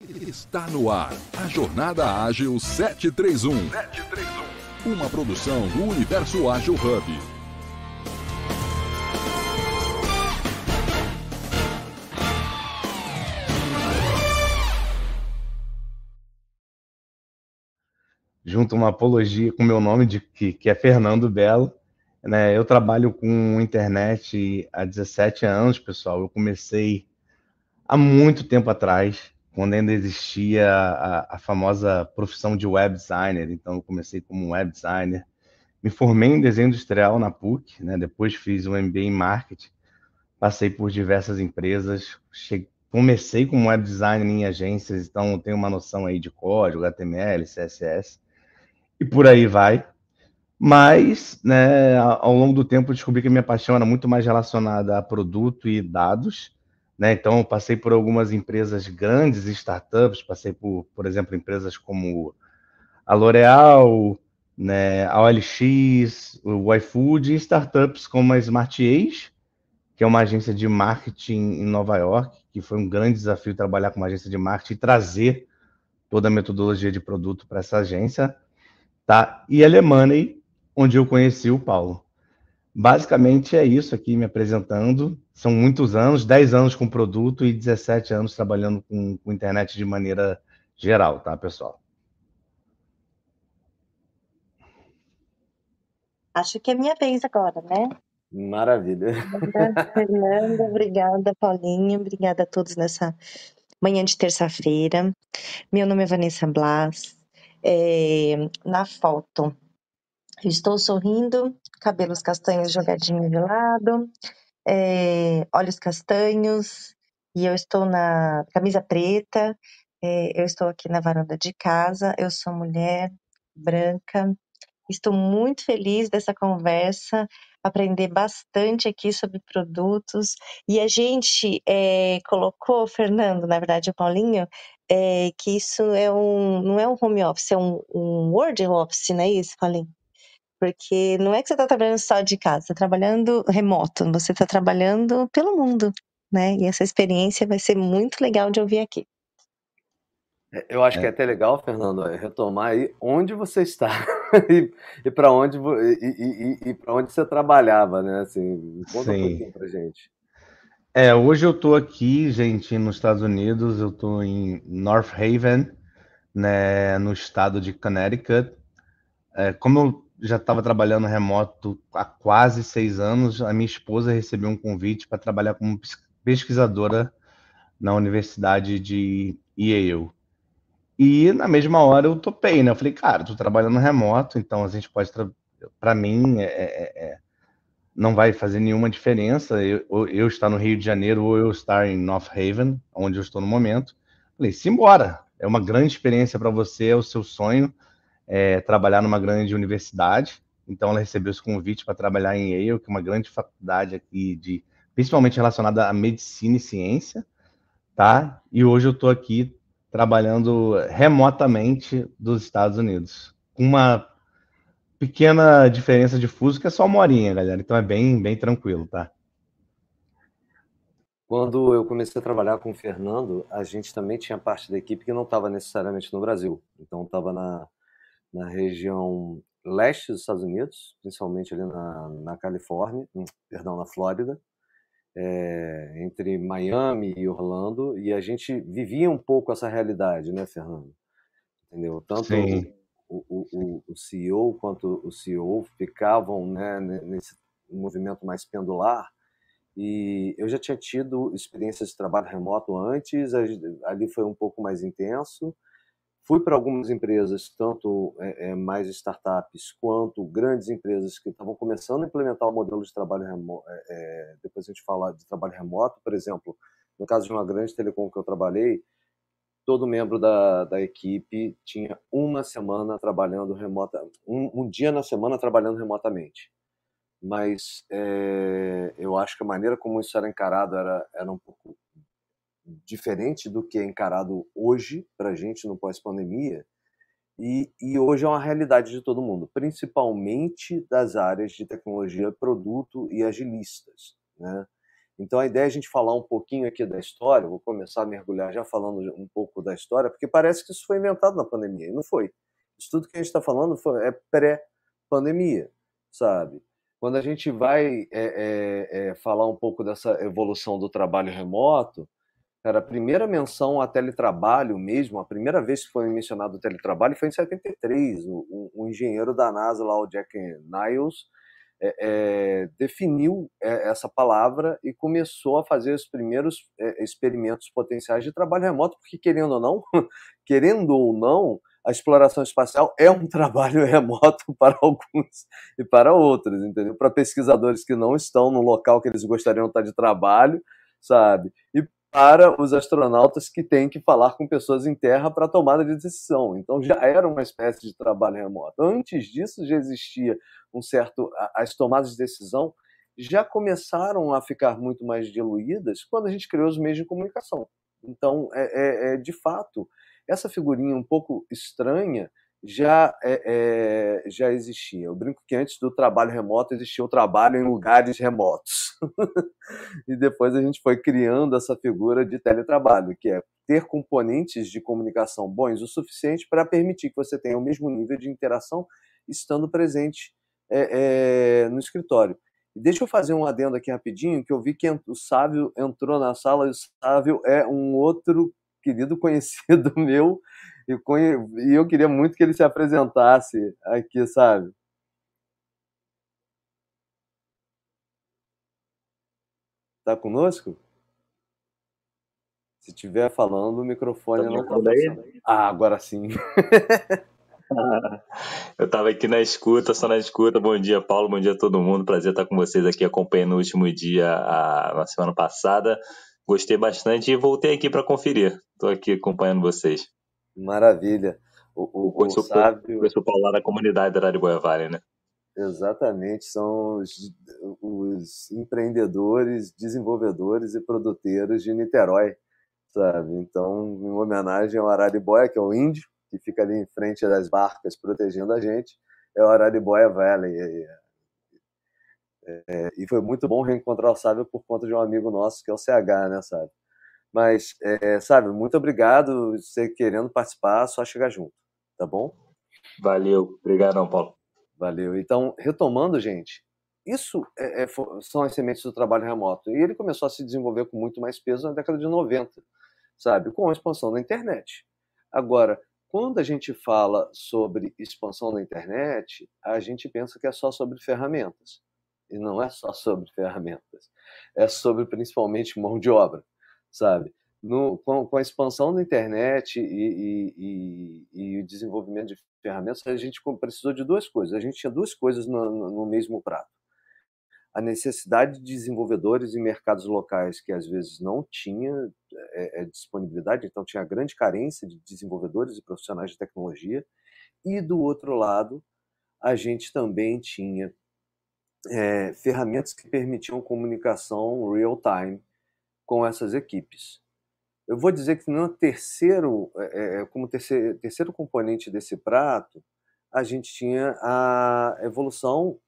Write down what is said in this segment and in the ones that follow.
Está no ar a Jornada Ágil 731. 731. Uma produção do Universo Ágil Hub. Junto uma apologia com meu nome, de, que, que é Fernando Belo. Né? Eu trabalho com internet há 17 anos, pessoal. Eu comecei há muito tempo atrás quando ainda existia a, a, famosa profissão de web designer. Então, eu comecei como web designer. Me formei em desenho industrial na PUC, né? depois fiz um MBA em marketing, passei por diversas empresas, cheguei, comecei como web designer em agências, então tenho uma noção aí de código, HTML, CSS, e por aí vai. Mas, né, ao longo do tempo, descobri que a minha paixão era muito mais relacionada a produto e dados, né? Então, passei por algumas empresas grandes, startups, passei por, por exemplo, empresas como a L'Oréal, né, a OLX, o iFood, e startups como a Smart Age, que é uma agência de marketing em Nova York, que foi um grande desafio trabalhar com uma agência de marketing e trazer toda a metodologia de produto para essa agência, tá? E a Lemoney, onde eu conheci o Paulo. Basicamente é isso aqui me apresentando. São muitos anos, 10 anos com produto e 17 anos trabalhando com, com internet de maneira geral, tá, pessoal? Acho que é minha vez agora, né? Maravilha. Obrigada, Fernanda, obrigada, Paulinho, obrigada a todos nessa manhã de terça-feira. Meu nome é Vanessa Blas. É, na foto, estou sorrindo, cabelos castanhos jogadinhos de lado, é, olhos castanhos, e eu estou na camisa preta, é, eu estou aqui na varanda de casa, eu sou mulher branca, estou muito feliz dessa conversa, aprender bastante aqui sobre produtos, e a gente é, colocou, Fernando, na verdade o Paulinho, é, que isso é um, não é um home office, é um, um word office, não é isso, Paulinho? Porque não é que você está trabalhando só de casa, você está trabalhando remoto, você está trabalhando pelo mundo, né? E essa experiência vai ser muito legal de ouvir aqui. É, eu acho é. que é até legal, Fernando, retomar aí onde você está e, e para onde e, e, e para onde você trabalhava, né? Assim, conta Sim. um pouquinho para gente. É, hoje eu estou aqui, gente, nos Estados Unidos. Eu estou em North Haven, né, no estado de Connecticut. É, como eu já estava trabalhando remoto há quase seis anos. A minha esposa recebeu um convite para trabalhar como pesquisadora na Universidade de Yale. E na mesma hora eu topei, né? Eu falei, cara, tô trabalhando remoto, então a gente pode. Para mim, é, é, é, não vai fazer nenhuma diferença eu, eu, estar no Rio de Janeiro ou eu estar em North Haven, onde eu estou no momento. Falei, simbora! É uma grande experiência para você, é o seu sonho é, trabalhar numa grande universidade. Então, ela recebeu esse convite para trabalhar em Yale, que é uma grande faculdade aqui, de, principalmente relacionada à medicina e ciência, tá? E hoje eu estou aqui trabalhando remotamente dos Estados Unidos, uma pequena diferença de fuso, que é só uma horinha, galera. Então é bem, bem tranquilo, tá? Quando eu comecei a trabalhar com o Fernando, a gente também tinha parte da equipe que não estava necessariamente no Brasil. Então estava na, na região leste dos Estados Unidos, principalmente ali na, na Califórnia, hum, perdão, na Flórida, é, entre Miami e Orlando, e a gente vivia um pouco essa realidade, né, Fernando? Entendeu? Tanto o, o, o, CEO quanto o CEO ficavam né, nesse movimento mais pendular, e eu já tinha tido experiências de trabalho remoto antes, ali foi um pouco mais intenso, Fui para algumas empresas, tanto é, mais startups quanto grandes empresas que estavam começando a implementar o modelo de trabalho remoto. É, é, depois a gente fala de trabalho remoto, por exemplo, no caso de uma grande telecom que eu trabalhei, todo membro da, da equipe tinha uma semana trabalhando remota, um, um dia na semana trabalhando remotamente. Mas é, eu acho que a maneira como isso era encarado era, era um pouco diferente do que é encarado hoje para a gente no pós-pandemia. E, e, hoje é uma realidade de todo mundo, principalmente das áreas de tecnologia, produto e agilistas. Né? Então a ideia é a gente falar um pouquinho aqui da história, vou começar a mergulhar já falando um pouco da história, porque parece que isso foi inventado na pandemia, e não foi. Isso tudo que a gente está falando foi, é pré-pandemia, sabe? Quando a gente vai é, é, é, falar um pouco dessa evolução do trabalho remoto, Cara, a primeira menção a teletrabalho mesmo, a primeira vez que foi mencionado o teletrabalho foi em 73. O, o, o engenheiro da NASA, lá, o Jack Niles, é, é, definiu é, essa palavra e começou a fazer os primeiros é, experimentos potenciais de trabalho remoto, porque querendo ou não, querendo ou não, a exploração espacial é um trabalho remoto para alguns e para outros, entendeu? Para pesquisadores que não estão no local que eles gostariam de estar de trabalho, sabe? E para os astronautas que têm que falar com pessoas em terra para tomada de decisão. Então já era uma espécie de trabalho remoto. Antes disso já existia um certo as tomadas de decisão já começaram a ficar muito mais diluídas quando a gente criou os meios de comunicação. Então, é, é, é de fato, essa figurinha um pouco estranha já, é, é, já existia. Eu brinco que antes do trabalho remoto existia o trabalho em lugares remotos. e depois a gente foi criando essa figura de teletrabalho, que é ter componentes de comunicação bons o suficiente para permitir que você tenha o mesmo nível de interação estando presente é, é no escritório. Deixa eu fazer um adendo aqui rapidinho, que eu vi que o Sávio entrou na sala e o Sávio é um outro querido conhecido meu e, eu queria muito que ele se apresentasse aqui, sabe? Tá conosco? Se estiver falando, o microfone tá não tá funcionando. Ah, agora sim. Eu estava aqui na escuta, só na escuta. Bom dia, Paulo. Bom dia a todo mundo. Prazer estar com vocês aqui acompanhando o último dia, a, na semana passada. Gostei bastante e voltei aqui para conferir. Estou aqui acompanhando vocês. Maravilha. O, o, conheço, o sábio... o Paulo lá da comunidade da Araraquara Vale, né? Exatamente, são os, os, empreendedores, desenvolvedores e produtores de Niterói, sabe? Então, em homenagem ao Araribóia, que é o índio, que fica ali em frente das barcas protegendo a gente, é o Araribóia Valley. É, é, e foi muito bom reencontrar o Sábio por conta de um amigo nosso, que é o CH, né, sabe? Mas, é, sabe, muito obrigado. Você querendo participar, só chegar junto, tá bom? Valeu. Obrigadão, Paulo. Valeu. Então, retomando, gente, isso é, é, são as sementes do trabalho remoto. E ele começou a se desenvolver com muito mais peso na década de 90, sabe? Com a expansão da internet. Agora, quando a gente fala sobre expansão da internet, a gente pensa que é só sobre ferramentas. E não é só sobre ferramentas. É sobre principalmente mão de obra sabe? No, com, com, a expansão da internet e, e, e, e, o desenvolvimento de ferramentas, a gente precisou de duas coisas. A gente tinha duas coisas no, no, no mesmo prato. A necessidade de desenvolvedores em mercados locais que às vezes não tinha é, é, disponibilidade, então tinha grande carência de desenvolvedores e profissionais de tecnologia. E do outro lado, a gente também tinha é, ferramentas que permitiam comunicação real-time com essas equipes. Eu vou dizer que no terceiro, é, é, como terceiro, terceiro componente desse prato, a gente tinha a evolução,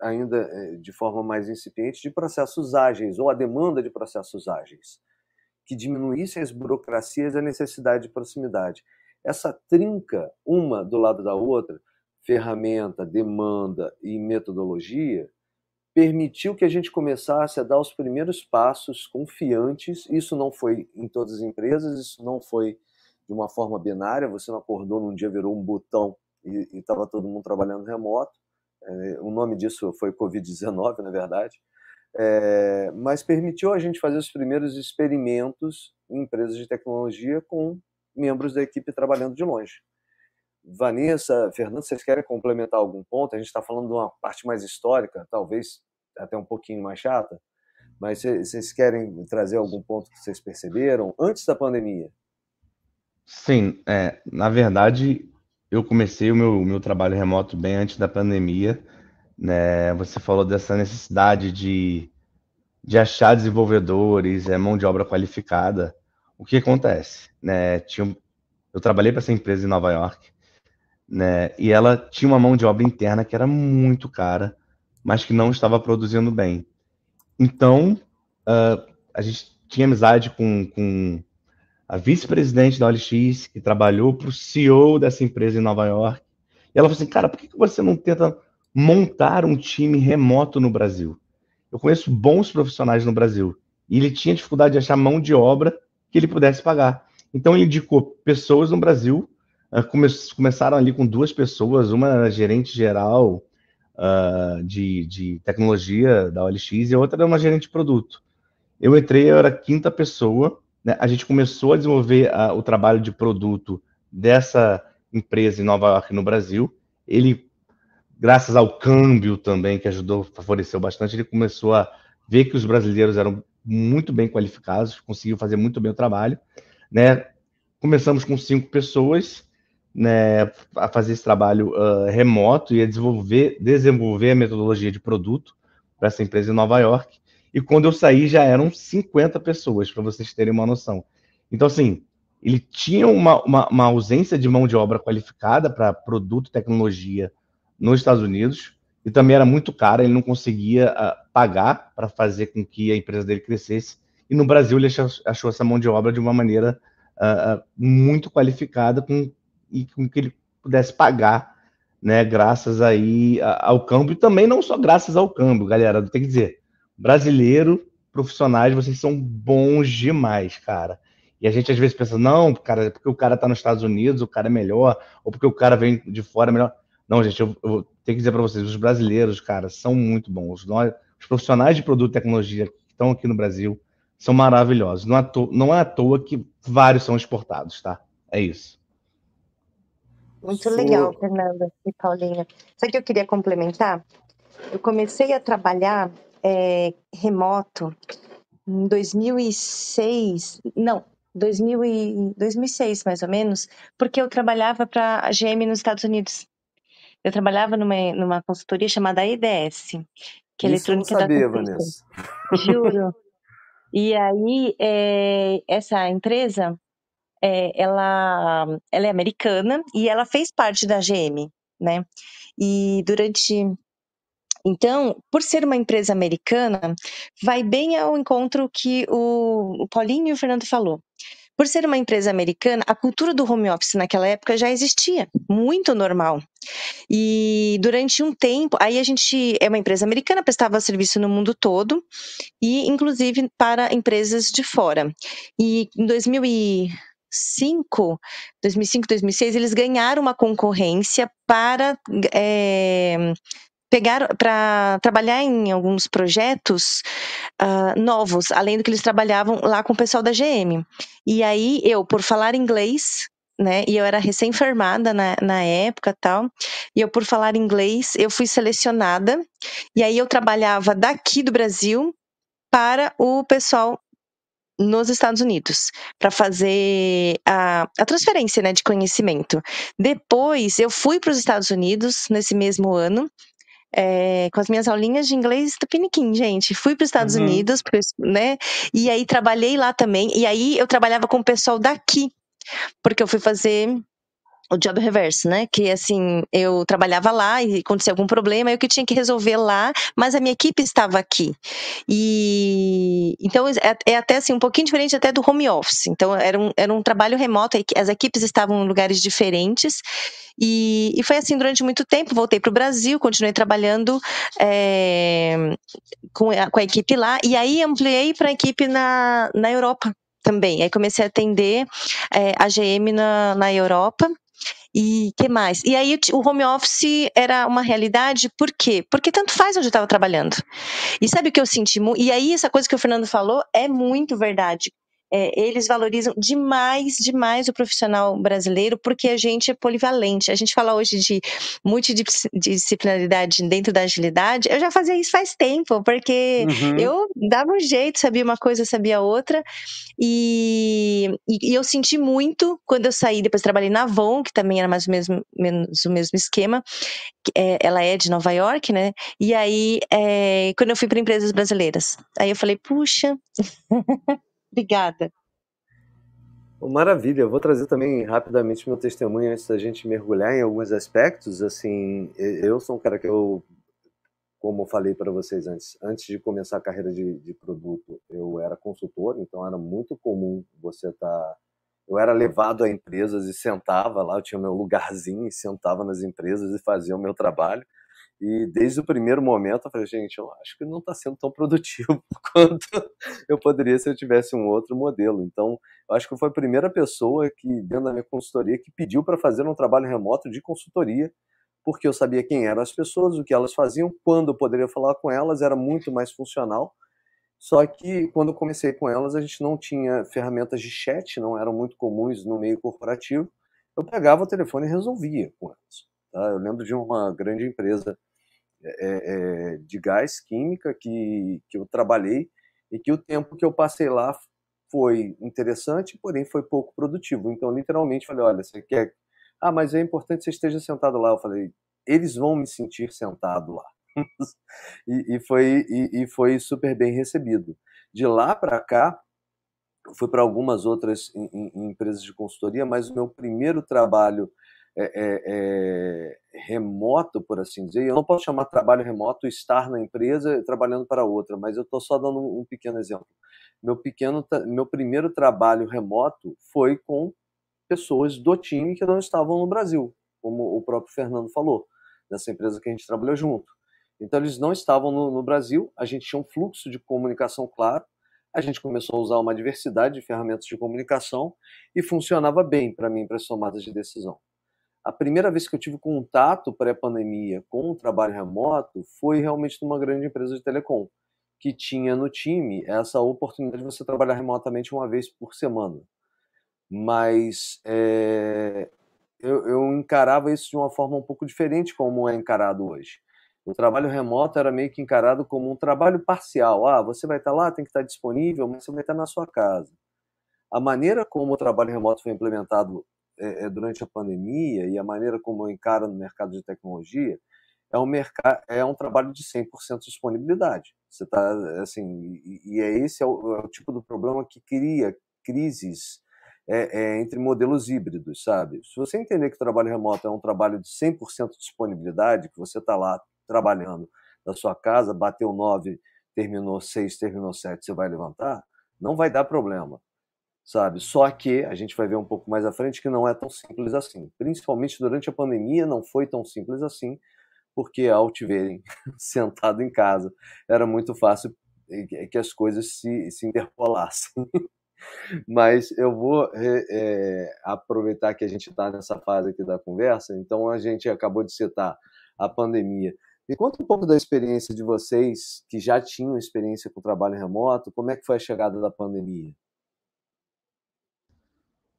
ainda é, de forma mais incipiente, de processos ágeis, ou a demanda de processos ágeis, que diminuíssem as burocracias e a necessidade de proximidade. Essa trinca, uma do lado da outra, ferramenta, demanda e metodologia, permitiu que a gente começasse a dar os primeiros passos confiantes. Isso não foi em todas as empresas, isso não foi de uma forma binária. Você não acordou num dia, virou um botão e estava todo mundo trabalhando remoto. É, o nome disso foi Covid-19, na verdade. É, mas permitiu a gente fazer os primeiros experimentos em empresas de tecnologia com membros da equipe trabalhando de longe. Vanessa, Fernando, vocês querem complementar algum ponto? A gente está falando de uma parte mais histórica, talvez até um pouquinho mais chata, mas vocês querem trazer algum ponto que vocês perceberam antes da pandemia? Sim, é, na verdade, eu comecei o meu, meu trabalho remoto bem antes da pandemia. Né? Você falou dessa necessidade de, de achar desenvolvedores, é, mão de obra qualificada. O que acontece? Né? Tinha, eu trabalhei para essa empresa em Nova York né? E ela tinha uma mão de obra interna que era muito cara, mas que não estava produzindo bem. Então, uh, a gente tinha amizade com, com a vice-presidente da OLX, que trabalhou para o CEO dessa empresa em Nova York. E ela falou assim, cara, por que você não tenta montar um time remoto no Brasil? Eu conheço bons profissionais no Brasil. E ele tinha dificuldade de achar mão de obra que ele pudesse pagar. Então ele indicou pessoas no Brasil, come começaram ali com duas pessoas, uma gerente geral uh, de, de tecnologia da OLX e a outra era uma gerente de produto. Eu entrei, eu era a quinta pessoa, né? a gente começou a desenvolver uh, o trabalho de produto dessa empresa em Nova York, no Brasil. Ele, graças ao câmbio também, que ajudou, favoreceu bastante, ele começou a ver que os brasileiros eram muito bem qualificados, conseguiu fazer muito bem o trabalho, né? Começamos com cinco pessoas, né, a fazer esse trabalho uh, remoto e a desenvolver, desenvolver a metodologia de produto para essa empresa em Nova York. E quando eu saí já eram 50 pessoas, para vocês terem uma noção. Então, assim, ele tinha uma, uma, uma ausência de mão de obra qualificada para produto e tecnologia nos Estados Unidos, e também era muito caro, ele não conseguia uh, pagar para fazer com que a empresa dele crescesse. E no Brasil ele achou, achou essa mão de obra de uma maneira uh, muito qualificada com, e com que ele pudesse pagar, né, graças aí ao câmbio, e também não só graças ao câmbio, galera, tem que dizer, brasileiro, profissionais, vocês são bons demais, cara. E a gente às vezes pensa, não, cara, porque o cara tá nos Estados Unidos, o cara é melhor, ou porque o cara vem de fora é melhor. Não, gente, eu, eu tenho que dizer para vocês, os brasileiros, cara, são muito bons. Nós, os profissionais de produto e tecnologia que estão aqui no Brasil são maravilhosos. Não é, não é à toa que vários são exportados, tá? É isso. Muito legal, Fernanda e Paulinha. Sabe o que eu queria complementar? Eu comecei a trabalhar é, remoto em 2006, não, 2000 e, 2006 mais ou menos, porque eu trabalhava para a GM nos Estados Unidos. Eu trabalhava numa, numa consultoria chamada EDS, que é Eletrônica sabia, Vanessa. Juro. e aí, é, essa empresa, é, ela, ela é americana e ela fez parte da GM, né? E durante então, por ser uma empresa americana, vai bem ao encontro que o, Paulinho e o Fernando falou. Por ser uma empresa americana, a cultura do home office naquela época já existia, muito normal. E durante um tempo, aí a gente é uma empresa americana, prestava serviço no mundo todo e inclusive para empresas de fora. E em 2005, 2005, 2006, eles ganharam uma concorrência para é, pegar para trabalhar em alguns projetos uh, novos, além do que eles trabalhavam lá com o pessoal da GM. E aí eu, por falar inglês, né, e eu era recém-formada na, na época tal, e eu, por falar inglês, eu fui selecionada, e aí eu trabalhava daqui do Brasil para o pessoal nos Estados Unidos para fazer a, a transferência né, de conhecimento. Depois eu fui para os Estados Unidos nesse mesmo ano é, com as minhas aulinhas de inglês do Piniquim, gente. Fui para os Estados uhum. Unidos, né? E aí trabalhei lá também. E aí eu trabalhava com o pessoal daqui, porque eu fui fazer o job reverse, né? Que assim, eu trabalhava lá e acontecia algum problema, eu que tinha que resolver lá, mas a minha equipe estava aqui. E então é, é, até assim um pouquinho diferente até do home office. Então era um, era um trabalho remoto, as equipes estavam em lugares diferentes. E, e foi assim durante muito tempo. Voltei para o Brasil, continuei trabalhando é, com, a, com a equipe lá, e aí ampliei para a equipe na, na Europa também. Aí comecei a atender é, a GM na, na Europa. E que mais? E aí o home office era uma realidade, por quê? Porque tanto faz onde eu estava trabalhando. E sabe o que eu senti? E aí essa coisa que o Fernando falou é muito verdade é, eles valorizam demais, demais o profissional brasileiro, porque a gente é polivalente. A gente fala hoje de multidisciplinaridade dentro da agilidade. Eu já fazia isso faz tempo, porque uhum. eu dava um jeito, sabia uma coisa, sabia outra. E, e, e, eu senti muito quando eu saí, depois trabalhei na Avon, que também era mais ou mesmo, menos o mesmo esquema. É, ela é de Nova York, né? E aí, é, quando eu fui para empresas brasileiras, aí eu falei, puxa. Obrigada. Maravilha, eu vou trazer também rapidamente meu testemunho antes da gente mergulhar em alguns aspectos. Assim, eu sou um cara que eu como eu falei para vocês antes, antes de começar a carreira de, de, produto, eu era consultor, então era muito comum você estar. Tá... Eu era levado a empresas e sentava lá, eu tinha meu lugarzinho e sentava nas empresas e fazia o meu trabalho. E desde o primeiro momento eu falei, gente, eu acho que não está sendo tão produtivo quanto eu poderia se eu tivesse um outro modelo. Então, eu acho que foi a primeira pessoa que, dentro da minha consultoria, que pediu para fazer um trabalho remoto de consultoria porque eu sabia quem eram as pessoas, o que elas faziam, quando eu poderia falar com elas, era muito mais funcional. Só que quando eu comecei com elas, a gente não tinha ferramentas de chat, não eram muito comuns no meio corporativo. Eu pegava o telefone e resolvia com elas. Tá? Eu lembro de uma grande empresa é, é, de gás química que, que eu trabalhei e que o tempo que eu passei lá foi interessante, porém foi pouco produtivo. Então, literalmente, falei: olha, você quer ah, mas é importante que você esteja sentado lá. Eu falei, eles vão me sentir sentado lá. e, e, foi, e, e, foi super bem recebido. De lá para cá, fui para algumas outras em, em, empresas de consultoria, mas o meu primeiro trabalho é, é, é, remoto, por assim dizer, eu não posso chamar trabalho remoto estar na empresa trabalhando para outra, mas eu estou só dando um pequeno exemplo. Meu, pequeno, meu primeiro trabalho remoto foi com pessoas do time que não estavam no Brasil, como o próprio Fernando falou, nessa empresa que a gente trabalhou junto. Então, eles não estavam no, no Brasil, a gente tinha um fluxo de comunicação claro, a gente começou a usar uma diversidade de ferramentas de comunicação e funcionava bem para mim para as tomadas de decisão. A primeira vez que eu tive contato pré-pandemia com o trabalho remoto foi realmente numa grande empresa de telecom, que tinha no time essa oportunidade de você trabalhar remotamente uma vez por semana mas é, eu, eu, encarava isso de uma forma um pouco diferente como é encarado hoje. O trabalho remoto era meio que encarado como um trabalho parcial. Ah, você vai estar lá, tem que estar disponível, mas você vai estar na sua casa. A maneira como o trabalho remoto foi implementado é, durante a pandemia e a maneira como eu encaro no mercado de tecnologia é um, mercado, é um trabalho de 100% de disponibilidade. Você tá, assim, e, e é esse é o, é o tipo do problema que cria crises é, é, entre modelos híbridos, sabe? Se você entender que o trabalho remoto é um trabalho de 100% de disponibilidade, que você está lá trabalhando da sua casa, bateu 9, terminou 6, terminou 7, você vai levantar, não vai dar problema, sabe? Só que a gente vai ver um pouco mais à frente que não é tão simples assim. Principalmente durante a pandemia não foi tão simples assim, porque ao te verem sentado em casa, era muito fácil que as coisas se, se interpolassem. Mas eu vou é, aproveitar que a gente está nessa fase aqui da conversa, então a gente acabou de citar a pandemia. Me conta um pouco da experiência de vocês que já tinham experiência com trabalho remoto, como é que foi a chegada da pandemia?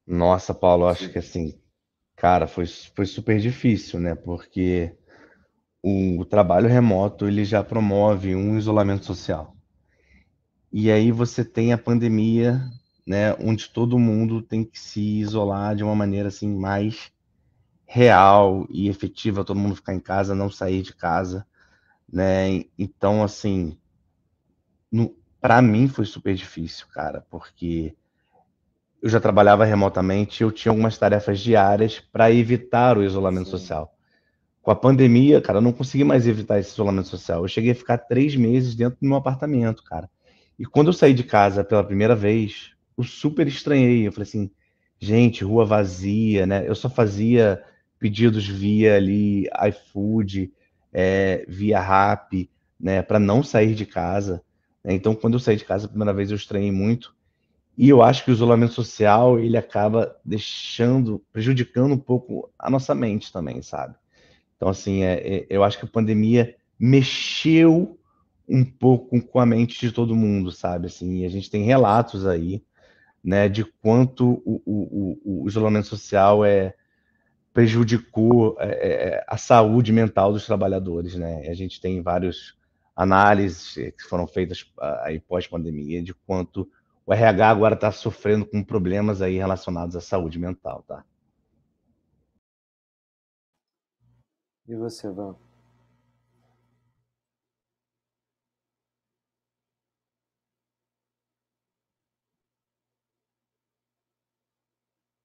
Nossa, Paulo, acho que assim, cara, foi, foi super difícil, né? Porque o, trabalho remoto ele já promove um isolamento social. E aí você tem a pandemia né, onde todo mundo tem que se isolar de uma maneira assim mais real e efetiva, todo mundo ficar em casa, não sair de casa, né? Então, assim, para mim foi super difícil, cara, porque eu já trabalhava remotamente, eu tinha algumas tarefas diárias para evitar o isolamento Sim. social. Com a pandemia, cara, eu não consegui mais evitar esse isolamento social. Eu cheguei a ficar três meses dentro do meu apartamento, cara. E quando eu saí de casa pela primeira vez, eu super estranhei. Eu falei assim, gente, rua vazia, né? Eu só fazia pedidos via ali iFood, é, via Rap, né? Para não sair de casa. Né? Então, quando eu saí de casa a primeira vez, eu estranhei muito. E eu acho que o isolamento social ele acaba deixando, prejudicando um pouco a nossa mente também, sabe? Então, assim, é, é, eu acho que a pandemia mexeu um pouco com a mente de todo mundo, sabe? Assim, a gente tem relatos aí né, de quanto o, o, o isolamento social é, prejudicou é, é, é, a saúde mental dos trabalhadores. Né? A gente tem várias análises que foram feitas aí pós-pandemia de quanto o RH agora está sofrendo com problemas aí relacionados à saúde mental, tá? E você, Van?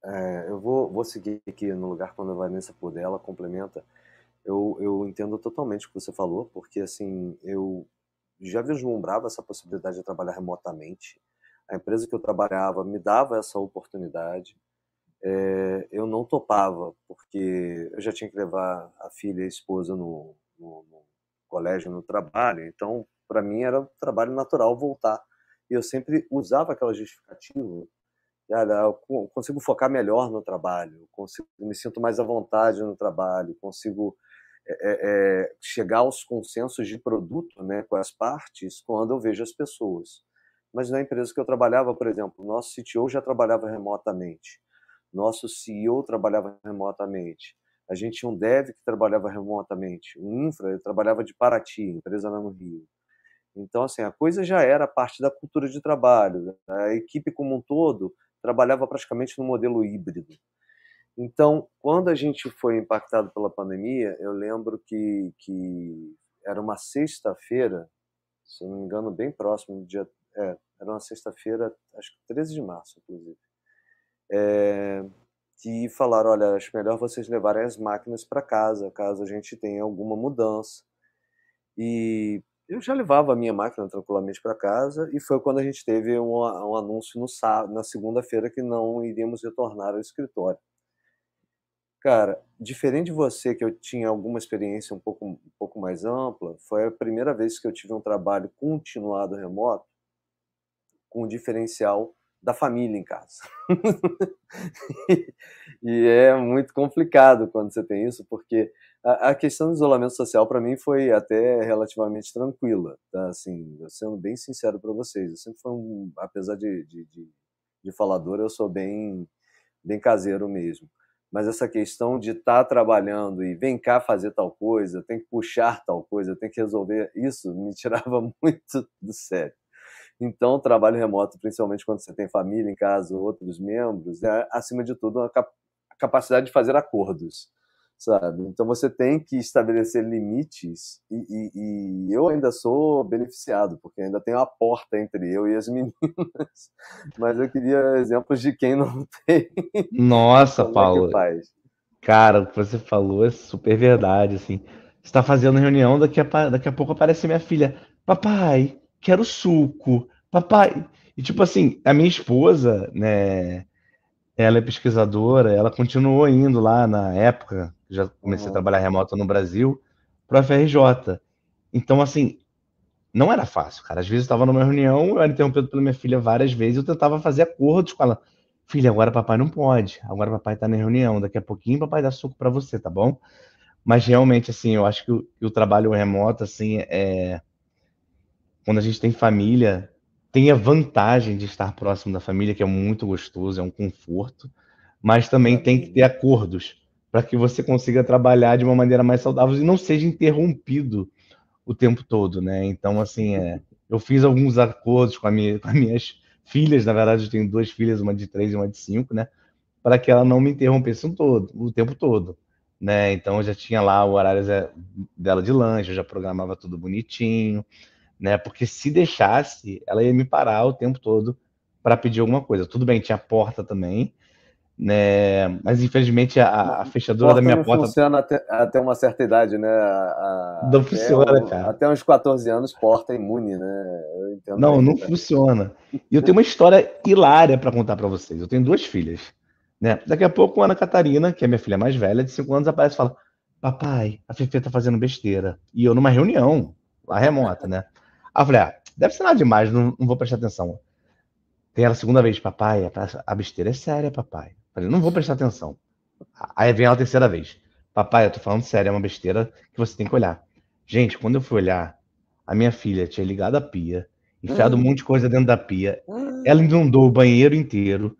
É, eu vou, vou seguir aqui no lugar quando a Vanessa puder, ela complementa. Eu, eu entendo totalmente o que você falou, porque assim, eu já vislumbrava essa possibilidade de trabalhar remotamente. A empresa que eu trabalhava me dava essa oportunidade. É, eu não topava, porque eu já tinha que levar a filha e a esposa no, no, no colégio, no trabalho, então para mim era um trabalho natural voltar. E eu sempre usava aquela justificativa. eu consigo focar melhor no trabalho, consigo, me sinto mais à vontade no trabalho, consigo é, é, chegar aos consensos de produto né, com as partes quando eu vejo as pessoas. Mas na empresa que eu trabalhava, por exemplo, nosso CTO já trabalhava remotamente, nosso CEO trabalhava remotamente, a gente tinha um dev que trabalhava remotamente, um infra trabalhava de Paraty, empresa lá no Rio. Então, assim, a coisa já era parte da cultura de trabalho. A equipe como um todo trabalhava praticamente no modelo híbrido. Então, quando a gente foi impactado pela pandemia, eu lembro que, que era uma sexta-feira, se não me engano, bem próximo do dia. É, era uma sexta-feira, acho que 13 de março, inclusive. É, que falaram: olha, acho melhor vocês levarem as máquinas para casa, caso a gente tenha alguma mudança. E eu já levava a minha máquina tranquilamente para casa e foi quando a gente teve um, um anúncio no sábado, na segunda-feira que não iríamos retornar ao escritório. Cara, diferente de você que eu tinha alguma experiência um pouco, um pouco mais ampla, foi a primeira vez que eu tive um trabalho continuado remoto com o diferencial da família em casa. e é muito complicado quando você tem isso, porque a, questão do isolamento social para mim foi até relativamente tranquila, tá? Assim, sendo bem sincero para vocês, eu sempre fui um, apesar de, de, de, de falador, eu sou bem, bem caseiro mesmo. Mas essa questão de estar tá trabalhando e vem cá fazer tal coisa, tem que puxar tal coisa, tem que resolver isso, me tirava muito do sério. Então, o trabalho remoto, principalmente quando você tem família em casa, outros membros, é, acima de tudo, a capacidade de fazer acordos, sabe? Então, você tem que estabelecer limites e, e, e, eu ainda sou beneficiado, porque ainda tem uma porta entre eu e as meninas, mas eu queria exemplos de quem não tem. Nossa, Como Paulo. É Cara, o que você falou é super verdade, assim. Você está fazendo reunião, daqui a, daqui a pouco aparece minha filha. Papai, quero suco, papai. E tipo assim, a minha esposa, né, ela é pesquisadora, ela continuou indo lá na época, já comecei uhum. a trabalhar remoto no Brasil, para a FRJ. Então, assim, não era fácil, cara. Às vezes eu estava numa reunião, eu era interrompido pela minha filha várias vezes, eu tentava fazer acordos com ela. Filha, agora papai não pode. Agora papai está na reunião. Daqui a pouquinho papai dá suco para você, tá bom? Mas realmente, assim, eu acho que o, que o trabalho remoto, assim, é, quando a gente tem família, tem a vantagem de estar próximo da família, que é muito gostoso, é um conforto, mas também tem que ter acordos para que você consiga trabalhar de uma maneira mais saudável e não seja interrompido o tempo todo, né? Então, assim, é, eu fiz alguns acordos com, minha, com as minhas filhas, na verdade, eu tenho duas filhas, uma de três e uma de cinco, né? Para que ela não me interrompesse um todo, o tempo todo, né? Então, eu já tinha lá o horário dela de lanche, eu já programava tudo bonitinho, né? Porque se deixasse, ela ia me parar o tempo todo para pedir alguma coisa. Tudo bem, tinha porta também, né? Mas infelizmente a, a fechadura da minha não porta funciona até, até uma certa idade, né? A, não funciona, cara. Até uns 14 anos porta imune, né? não, não funciona. E eu tenho uma história hilária para contar para vocês. Eu tenho duas filhas, né? Daqui a pouco a Ana Catarina, que é minha filha mais velha, de 5 anos, aparece e fala: "Papai, a Fefe tá fazendo besteira". E eu numa reunião lá remota, né? Aí eu falei, ah, deve ser nada demais, não, não vou prestar atenção. Tem ela a segunda vez, papai, a besteira é séria, papai. Eu falei, não vou prestar atenção. Aí vem ela a terceira vez. Papai, eu tô falando sério, é uma besteira que você tem que olhar. Gente, quando eu fui olhar, a minha filha tinha ligado a pia, enfiado um monte de coisa dentro da pia. Ela inundou o banheiro inteiro.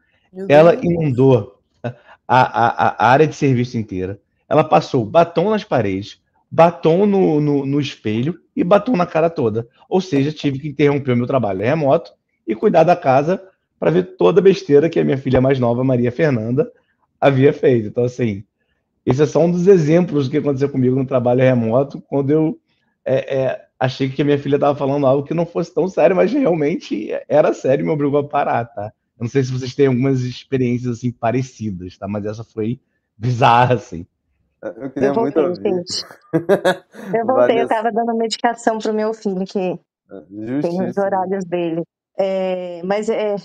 Ela inundou a, a, a área de serviço inteira. Ela passou batom nas paredes, batom no, no, no, espelho e batom na cara toda. Ou seja, tive que interromper o meu trabalho remoto e cuidar da casa para ver toda a besteira que a minha filha mais nova, Maria Fernanda, havia feito. Então, assim, esse é só um dos exemplos do que aconteceu comigo no trabalho remoto, quando eu é, é, achei que a minha filha estava falando algo que não fosse tão sério, mas realmente era sério e me obrigou a parar, tá? Eu não sei se vocês têm algumas experiências assim parecidas, tá? Mas essa foi bizarra, assim. Eu queria eu voltei, muito ouvir. Gente. Eu voltei, eu estava dando medicação para o meu filho, que tem os horários dele. É, mas é,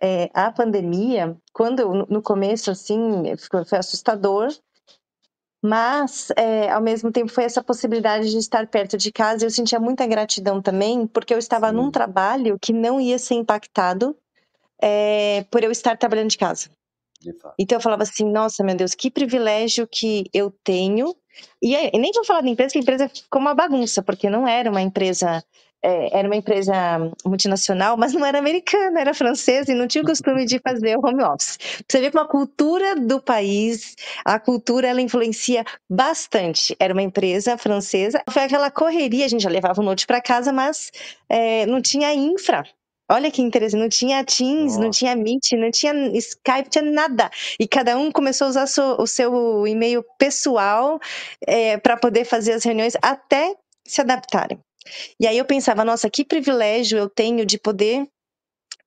é, a pandemia, quando no começo, assim, foi assustador, mas é, ao mesmo tempo foi essa possibilidade de estar perto de casa. Eu sentia muita gratidão também, porque eu estava Sim. num trabalho que não ia ser impactado é, por eu estar trabalhando de casa. Então eu falava assim, nossa, meu Deus, que privilégio que eu tenho. E, nem vou falar da empresa, que a empresa ficou uma bagunça, porque não era uma empresa é, era uma empresa multinacional, mas não era americana, era francesa e não tinha o costume de fazer o home office. Você vê que uma cultura do país, a cultura ela influencia bastante. Era uma empresa francesa, foi aquela correria, a gente já levava o note para casa, mas é, não tinha infra. Olha que interessante, não tinha Teams, Nossa. não tinha Meet, não tinha Skype, tinha nada. E cada um começou a usar o seu e-mail pessoal é, para poder fazer as reuniões até se adaptarem. E aí eu pensava, nossa, que privilégio eu tenho de poder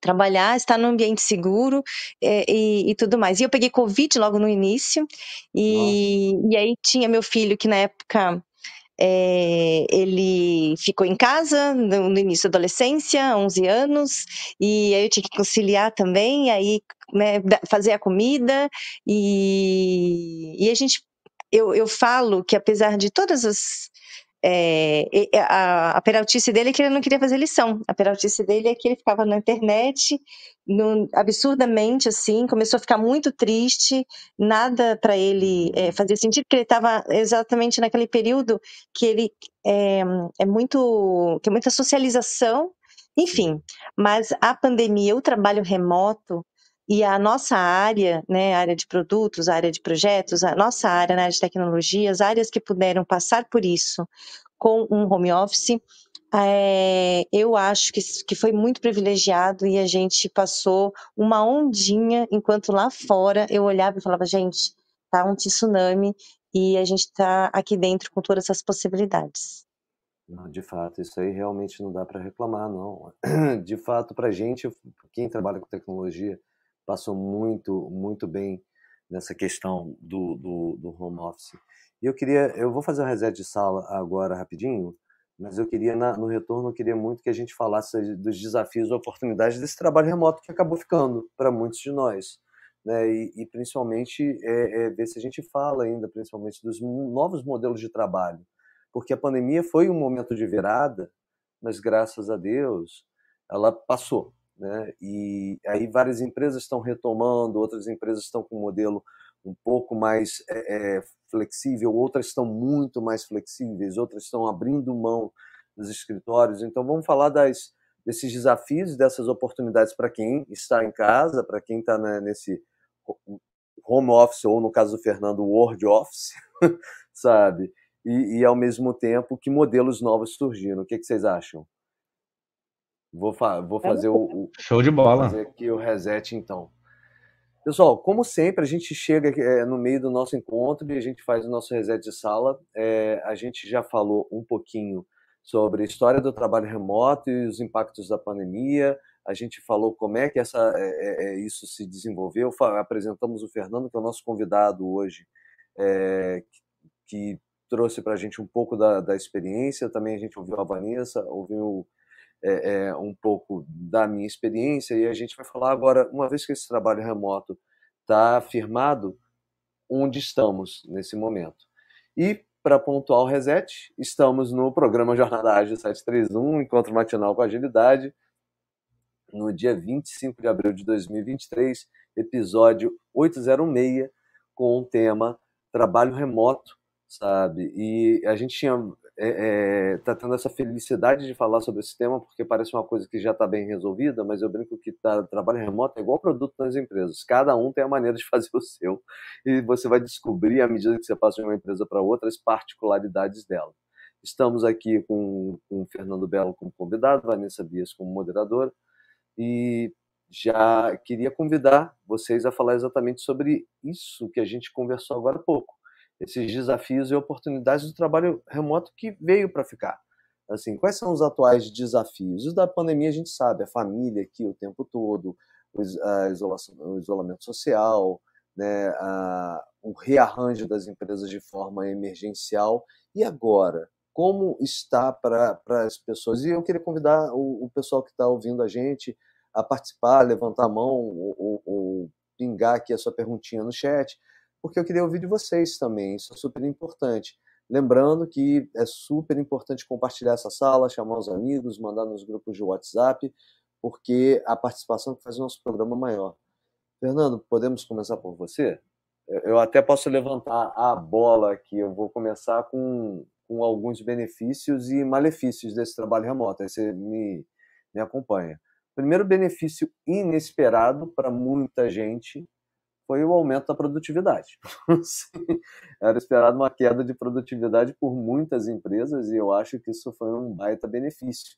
trabalhar, estar num ambiente seguro é, e, e, tudo mais. E eu peguei Covid logo no início, e, e aí tinha meu filho que na época é, ele ficou em casa no, no, início da adolescência, 11 anos, e aí eu tinha que conciliar também, aí né, fazer a comida, e, e a gente, eu, eu falo que apesar de todas as é, a, a peraltice dele é que ele não queria fazer lição. A peraltice dele é que ele ficava na internet, no, absurdamente assim, começou a ficar muito triste, nada para ele é, fazia sentido, porque ele estava exatamente naquele período que ele é, é muito, que é muita socialização, enfim. Mas a pandemia, o trabalho remoto, e a nossa área, né, área de produtos, área de projetos, a nossa área, na área de tecnologia, as áreas que puderam passar por isso com um home office, é, eu acho que, que foi muito privilegiado e a gente passou uma ondinha, enquanto lá fora eu olhava e falava, gente, tá um tsunami e a gente está aqui dentro com todas essas possibilidades. De fato, isso aí realmente não dá para reclamar, não. De fato, para a gente, quem trabalha com tecnologia, passou muito, muito bem nessa questão do, do, do home office. E eu queria, eu vou fazer um reset de sala agora rapidinho, mas eu queria, na, no retorno, eu queria muito que a gente falasse dos desafios e oportunidades desse trabalho remoto que acabou ficando para muitos de nós. Né? E, e principalmente é, é, ver se a gente fala ainda, principalmente, dos novos modelos de trabalho. Porque a pandemia foi um momento de virada, mas graças a Deus ela passou. Né? E aí várias empresas estão retomando, outras empresas estão com um modelo um pouco mais é, é, flexível, outras estão muito mais flexíveis, outras estão abrindo mão dos escritórios. Então vamos falar das, desses desafios, dessas oportunidades para quem está em casa, para quem está né, nesse home office ou no caso do Fernando, word office, sabe? E, e, ao mesmo tempo que modelos novos surgiram. O que, que vocês acham? Vou, fa vou fazer o, o, Show de bola. fazer aqui o reset, então. Pessoal, como sempre, a gente chega é, no meio do nosso encontro e a gente faz o nosso reset de sala. É, a gente já falou um pouquinho sobre a história do trabalho remoto e os impactos da pandemia. A gente falou como é que essa, é, isso se desenvolveu. Apresentamos o Fernando, que é o nosso convidado hoje, que trouxe para a gente um pouco da, da experiência. Também a gente ouviu a Vanessa, ouviu é, é, um pouco da minha experiência e a gente vai falar agora, uma vez que esse trabalho remoto está firmado, onde estamos nesse momento. E, para pontuar o reset, estamos no programa Jornada Ágil 731, Encontro Matinal com Agilidade, no dia 25 de abril de 2023, episódio 806, com o tema Trabalho Remoto, sabe? E a gente tinha é, é, tá tendo essa felicidade de falar sobre esse tema, porque parece uma coisa que já está bem resolvida, mas eu brinco que tá, trabalho remoto é igual produto nas empresas. Cada um tem a maneira de fazer o seu, e você vai descobrir, à medida que você passa de uma empresa para outra, as particularidades dela. Estamos aqui com, com o Fernando Belo como convidado, Vanessa Bias como moderadora, e já queria convidar vocês a falar exatamente sobre isso que a gente conversou agora há pouco esses desafios e oportunidades do trabalho remoto que veio para ficar. Assim, quais são os atuais desafios? Os da pandemia a gente sabe, a família aqui o tempo todo, o, isolamento social, né, a, o rearranjo das empresas de forma emergencial. E agora? Como está para as pessoas? E eu queria convidar o, o pessoal que está ouvindo a gente a participar, levantar a mão ou, ou, ou pingar aqui a sua perguntinha no chat, porque eu queria ouvir de vocês também, isso é super importante. Lembrando que é super importante compartilhar essa sala, chamar os amigos, mandar nos grupos de WhatsApp, porque a participação faz o nosso programa maior. Fernando, podemos começar por você? Eu até posso levantar a bola aqui. Eu vou começar com, com alguns benefícios e malefícios desse trabalho remoto. Aí você me, me acompanha. Primeiro benefício inesperado para muita gente foi o aumento da produtividade. Era esperado uma queda de produtividade por muitas empresas e eu acho que isso foi um baita benefício,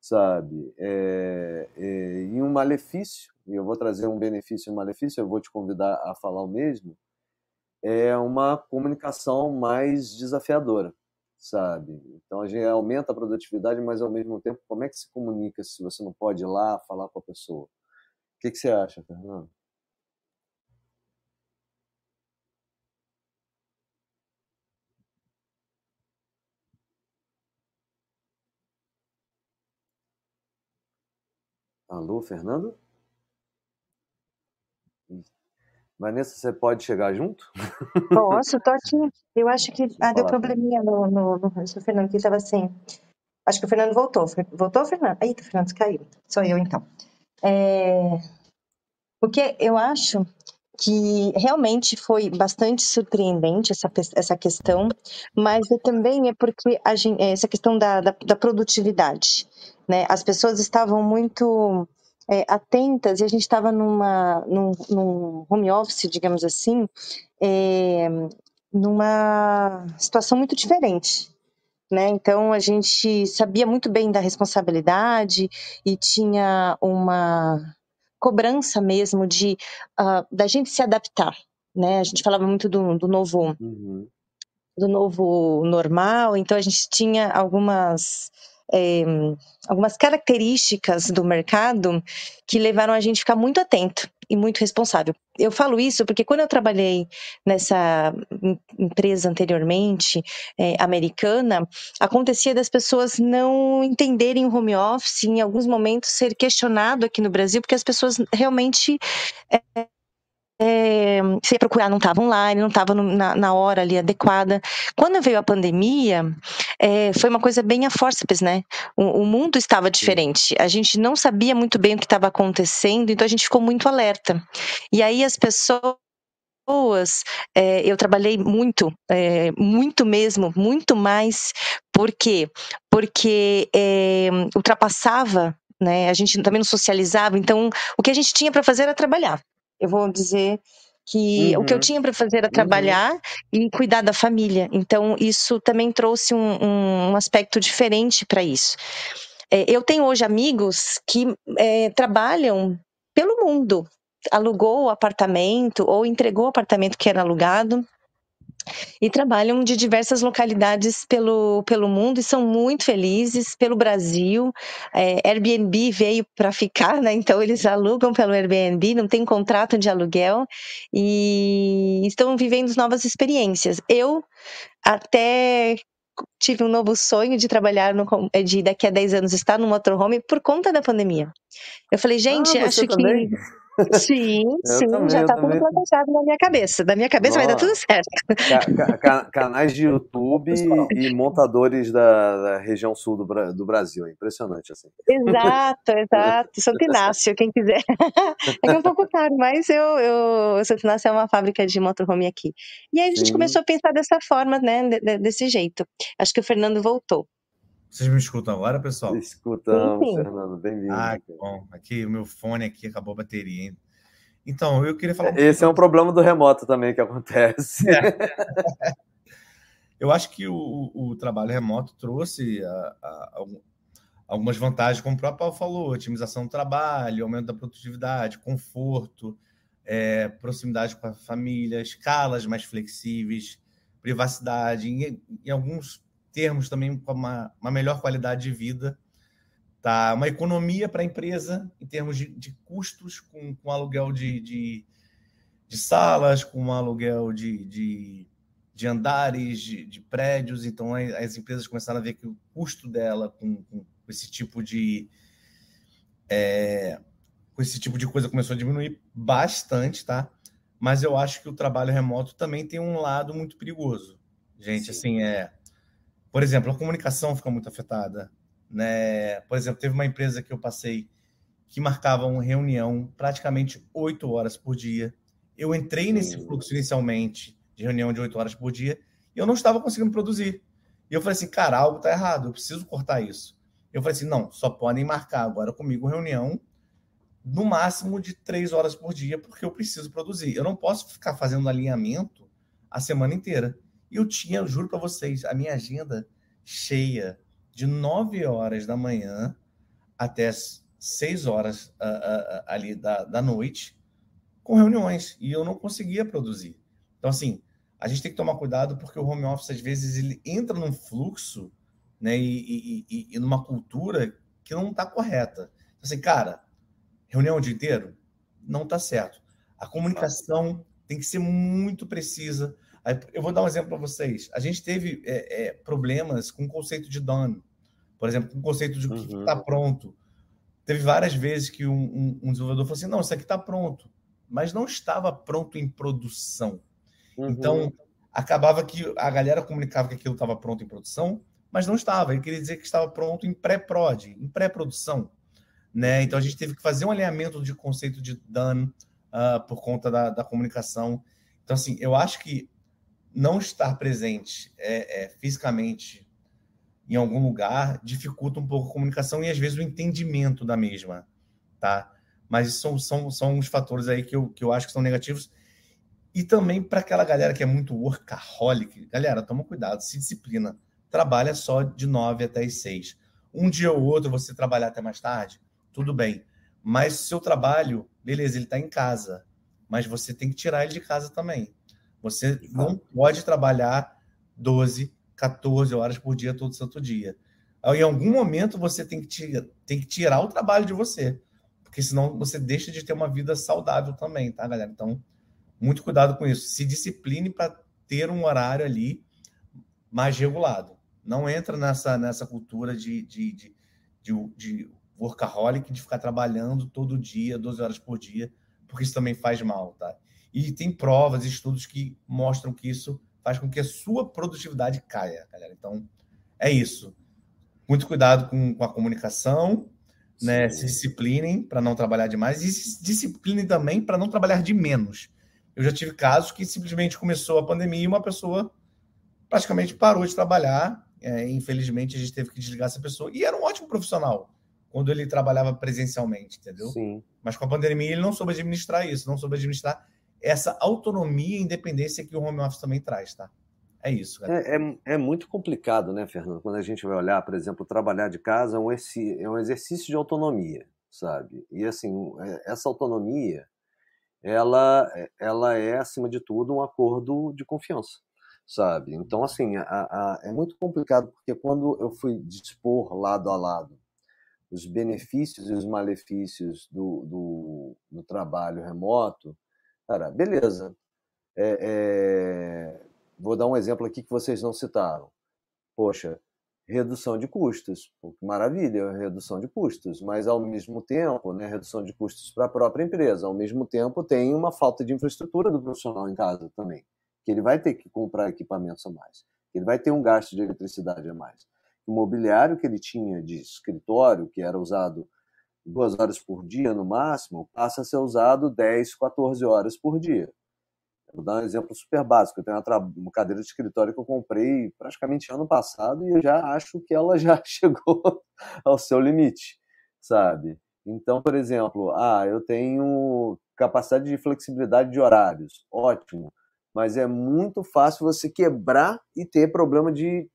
sabe? É, é, e um malefício, e eu vou trazer um benefício e um malefício, eu vou te convidar a falar o mesmo, é uma comunicação mais desafiadora, sabe? Então a gente aumenta a produtividade, mas ao mesmo tempo, como é que se comunica se você não pode ir lá falar com a pessoa? O que, que você acha, Fernando? Alô, Fernando? Vanessa, você pode chegar junto? Posso, tô aqui. Eu acho que ah, deu probleminha no, no, no, no Fernando, que estava assim. Acho que o Fernando voltou. Voltou, Fernando? Eita, o Fernando caiu. Sou eu, então. É... Porque eu acho que realmente foi bastante surpreendente essa, essa questão, mas também é porque a gente, essa questão da, da, da produtividade. Né? As pessoas estavam muito é, atentas e a gente estava numa num, num, home office, digamos assim, é, numa situação muito diferente. Né? Então a gente sabia muito bem da responsabilidade e tinha uma cobrança mesmo de uh, da gente se adaptar, né? A gente falava muito do, do novo uhum. do novo normal, então a gente tinha algumas é, algumas características do mercado que levaram a gente a ficar muito atento e muito responsável. Eu falo isso porque quando eu trabalhei nessa empresa anteriormente, é, americana, acontecia das pessoas não entenderem o home office, em alguns momentos ser questionado aqui no Brasil, porque as pessoas realmente é, é, se ia procurar não estava online, não estava na, na, hora ali adequada. Quando veio a pandemia, é, foi uma coisa bem a forceps, né? O, o, mundo estava diferente. A gente não sabia muito bem o que estava acontecendo, então a gente ficou muito alerta. E aí as pessoas é, eu trabalhei muito, é, muito mesmo, muito mais. Por quê? Porque é, ultrapassava, né? A gente também não socializava, então o que a gente tinha para fazer era trabalhar. Eu vou dizer que uhum. o que eu uhum. tinha para fazer era uhum. trabalhar uhum. e cuidar da família. Então, isso também trouxe um, um aspecto diferente para isso. É, eu tenho hoje amigos que é, trabalham pelo mundo, alugou o apartamento ou entregou o apartamento que era alugado e trabalham de diversas localidades pelo, pelo mundo e são muito felizes pelo Brasil. É, Airbnb veio para ficar, né? Então eles alugam pelo Airbnb, não tem contrato de aluguel e estão vivendo novas experiências. Eu até tive um novo sonho de trabalhar no, de daqui a 10 anos estar no motorhome por conta da pandemia. Eu falei, gente, ah, acho também? que Sim, sim, também, já está tudo planejado na minha cabeça. Da minha cabeça Nossa. vai dar tudo certo. Ca ca canais de YouTube e montadores da, da, região sul do, do Brasil. É impressionante, assim. Exato, exato. Santo Inácio, quem quiser. É que é um pouco caro, mas eu, eu, Santo Inácio é uma fábrica de motorhome aqui. E aí a gente sim. começou a pensar dessa forma, né, desse jeito. Acho que o Fernando voltou. Vocês me escutam agora, pessoal? Escutamos. Fernando. Bem-vindo. Ah, que bom. Aqui o meu fone aqui acabou a bateria. Então, eu queria falar. Um Esse é um problema do remoto também que acontece. É. eu acho que o, o, trabalho remoto trouxe a, a, a, algumas vantagens, como o próprio Paulo falou: otimização do trabalho, aumento da produtividade, conforto, é, proximidade com a família, escalas mais flexíveis, privacidade. Em, em alguns termos também com uma, uma melhor qualidade de vida, tá? Uma economia para a empresa em termos de, de custos com, com aluguel de, de, de salas, com aluguel de, de, de andares, de, de, prédios. Então, as empresas começaram a ver que o custo dela com, com esse tipo de. É, com esse tipo de coisa começou a diminuir bastante, tá? Mas eu acho que o trabalho remoto também tem um lado muito perigoso. Gente, Sim. assim, é. Por exemplo, a comunicação fica muito afetada. Né? Por exemplo, teve uma empresa que eu passei que marcava uma reunião praticamente oito horas por dia. Eu entrei nesse fluxo inicialmente de reunião de oito horas por dia e eu não estava conseguindo produzir. E eu falei assim, cara, algo está errado, eu preciso cortar isso. Eu falei assim, não, só podem marcar agora comigo reunião no máximo de três horas por dia, porque eu preciso produzir. Eu não posso ficar fazendo alinhamento a semana inteira. E eu tinha, eu juro para vocês, a minha agenda cheia de 9 horas da manhã até as 6 horas uh, uh, ali da, da noite com reuniões e eu não conseguia produzir. Então, assim, a gente tem que tomar cuidado porque o home office, às vezes, ele entra num fluxo né, e, e, e numa cultura que não está correta. Então, assim, cara, reunião o dia inteiro não está certo. A comunicação tem que ser muito precisa. Eu vou dar um exemplo para vocês. A gente teve é, é, problemas com o conceito de dano. Por exemplo, com o conceito de o que está uhum. pronto. Teve várias vezes que um, um, um, desenvolvedor falou assim: não, isso aqui está pronto, mas não estava pronto em produção. Uhum. Então, acabava que a galera comunicava que aquilo estava pronto em produção, mas não estava. Ele queria dizer que estava pronto em pré-prod, em pré-produção. Né? Então, a gente teve que fazer um alinhamento de conceito de dano uh, por conta da, da comunicação. Então, assim, eu acho que não estar presente é, é, fisicamente em algum lugar dificulta um pouco a comunicação e às vezes o entendimento da mesma, tá? Mas são, são, são os fatores aí que eu, que eu acho que são negativos. E também para aquela galera que é muito workaholic, galera, toma cuidado, se disciplina. Trabalha só de 9 até as 6. Um dia ou outro você trabalhar até mais tarde, tudo bem. Mas seu trabalho, beleza, ele está em casa, mas você tem que tirar ele de casa também. Você não pode trabalhar 12, 14 horas por dia, todo santo dia. Em algum momento você tem que, tirar, tem que tirar o trabalho de você, porque senão você deixa de ter uma vida saudável também, tá, galera? Então, muito cuidado com isso. Se discipline para ter um horário ali mais regulado. Não entra nessa, nessa cultura de, de, de, de, de workaholic, de ficar trabalhando todo dia, 12 horas por dia, porque isso também faz mal, tá? E tem provas, estudos que mostram que isso faz com que a sua produtividade caia, galera. Então, é isso. Muito cuidado com, com a comunicação, né? Se disciplinem para não trabalhar demais e se disciplinem também para não trabalhar de menos. Eu já tive casos que simplesmente começou a pandemia e uma pessoa praticamente parou de trabalhar. É, infelizmente, a gente teve que desligar essa pessoa. E era um ótimo profissional quando ele trabalhava presencialmente, entendeu? Sim. Mas com a pandemia ele não soube administrar isso, não soube administrar essa autonomia e independência que o home office também traz, tá? É isso. É, é, é, muito complicado, né, Fernando? Quando a gente vai olhar, por exemplo, trabalhar de casa é um, é um exercício de autonomia, sabe? E assim, é, essa autonomia, ela, ela é, acima de tudo, um acordo de confiança, sabe? Então, assim, a, a, é muito complicado, porque quando eu fui dispor lado a lado os benefícios e os malefícios do, do, do trabalho remoto, Cara, beleza. É, é... Vou dar um exemplo aqui que vocês não citaram. Poxa, redução de custos. Maravilha, redução de custos. Mas, ao mesmo tempo, né, redução de custos para a própria empresa. Ao mesmo tempo, tem uma falta de infraestrutura do profissional em casa também. Que ele vai ter que comprar equipamentos a mais. Ele vai ter um gasto de eletricidade a mais. O mobiliário que ele tinha de escritório, que era usado duas horas por dia no máximo, passa a ser usado 10, 14 horas por dia. Vou dar um exemplo super básico. Eu tenho uma, cadeira de escritório que eu comprei praticamente ano passado e eu já acho que ela já chegou ao seu limite, sabe? Então, por exemplo, ah, eu tenho capacidade de flexibilidade de horários, ótimo, mas é muito fácil você quebrar e ter problema de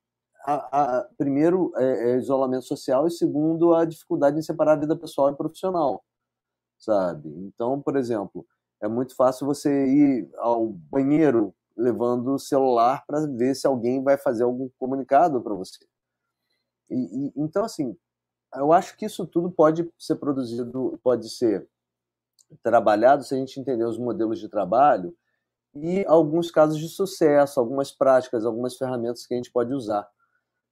a, a, primeiro, é, é isolamento social e segundo, a dificuldade em separar a vida pessoal e profissional, sabe? Então, por exemplo, é muito fácil você ir ao banheiro levando o celular para ver se alguém vai fazer algum comunicado para você. E, e, então, assim, eu acho que isso tudo pode ser produzido, pode ser trabalhado se a gente entender os modelos de trabalho e alguns casos de sucesso, algumas práticas, algumas ferramentas que a gente pode usar,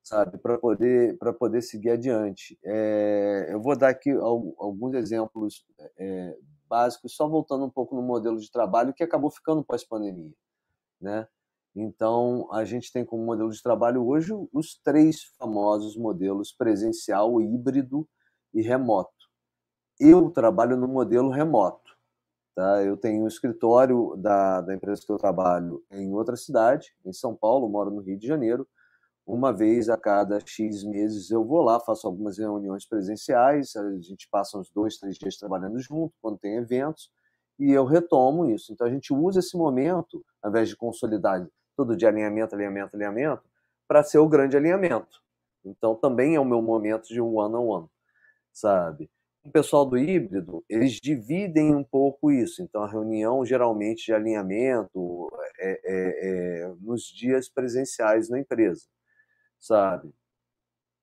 sabe, para poder para poder seguir adiante. É, eu vou dar aqui alguns exemplos é, básicos, só voltando um pouco no modelo de trabalho que acabou ficando pós-pandemia, né? Então, a gente tem como modelo de trabalho hoje os três famosos modelos presencial, híbrido e remoto. Eu trabalho no modelo remoto. Tá? Eu tenho um escritório da, da empresa que eu trabalho em outra cidade, em São Paulo, moro no Rio de Janeiro. Uma vez a cada X meses eu vou lá, faço algumas reuniões presenciais, a gente passa uns dois, três dias trabalhando junto, quando tem eventos, e eu retomo isso. Então a gente usa esse momento, ao invés de consolidar tudo de alinhamento, alinhamento, alinhamento, para ser o grande alinhamento. Então também é o meu momento de one-on-one, -on -one, sabe? O pessoal do híbrido, eles dividem um pouco isso. Então a reunião geralmente de alinhamento é, é, é nos dias presenciais na empresa, sabe?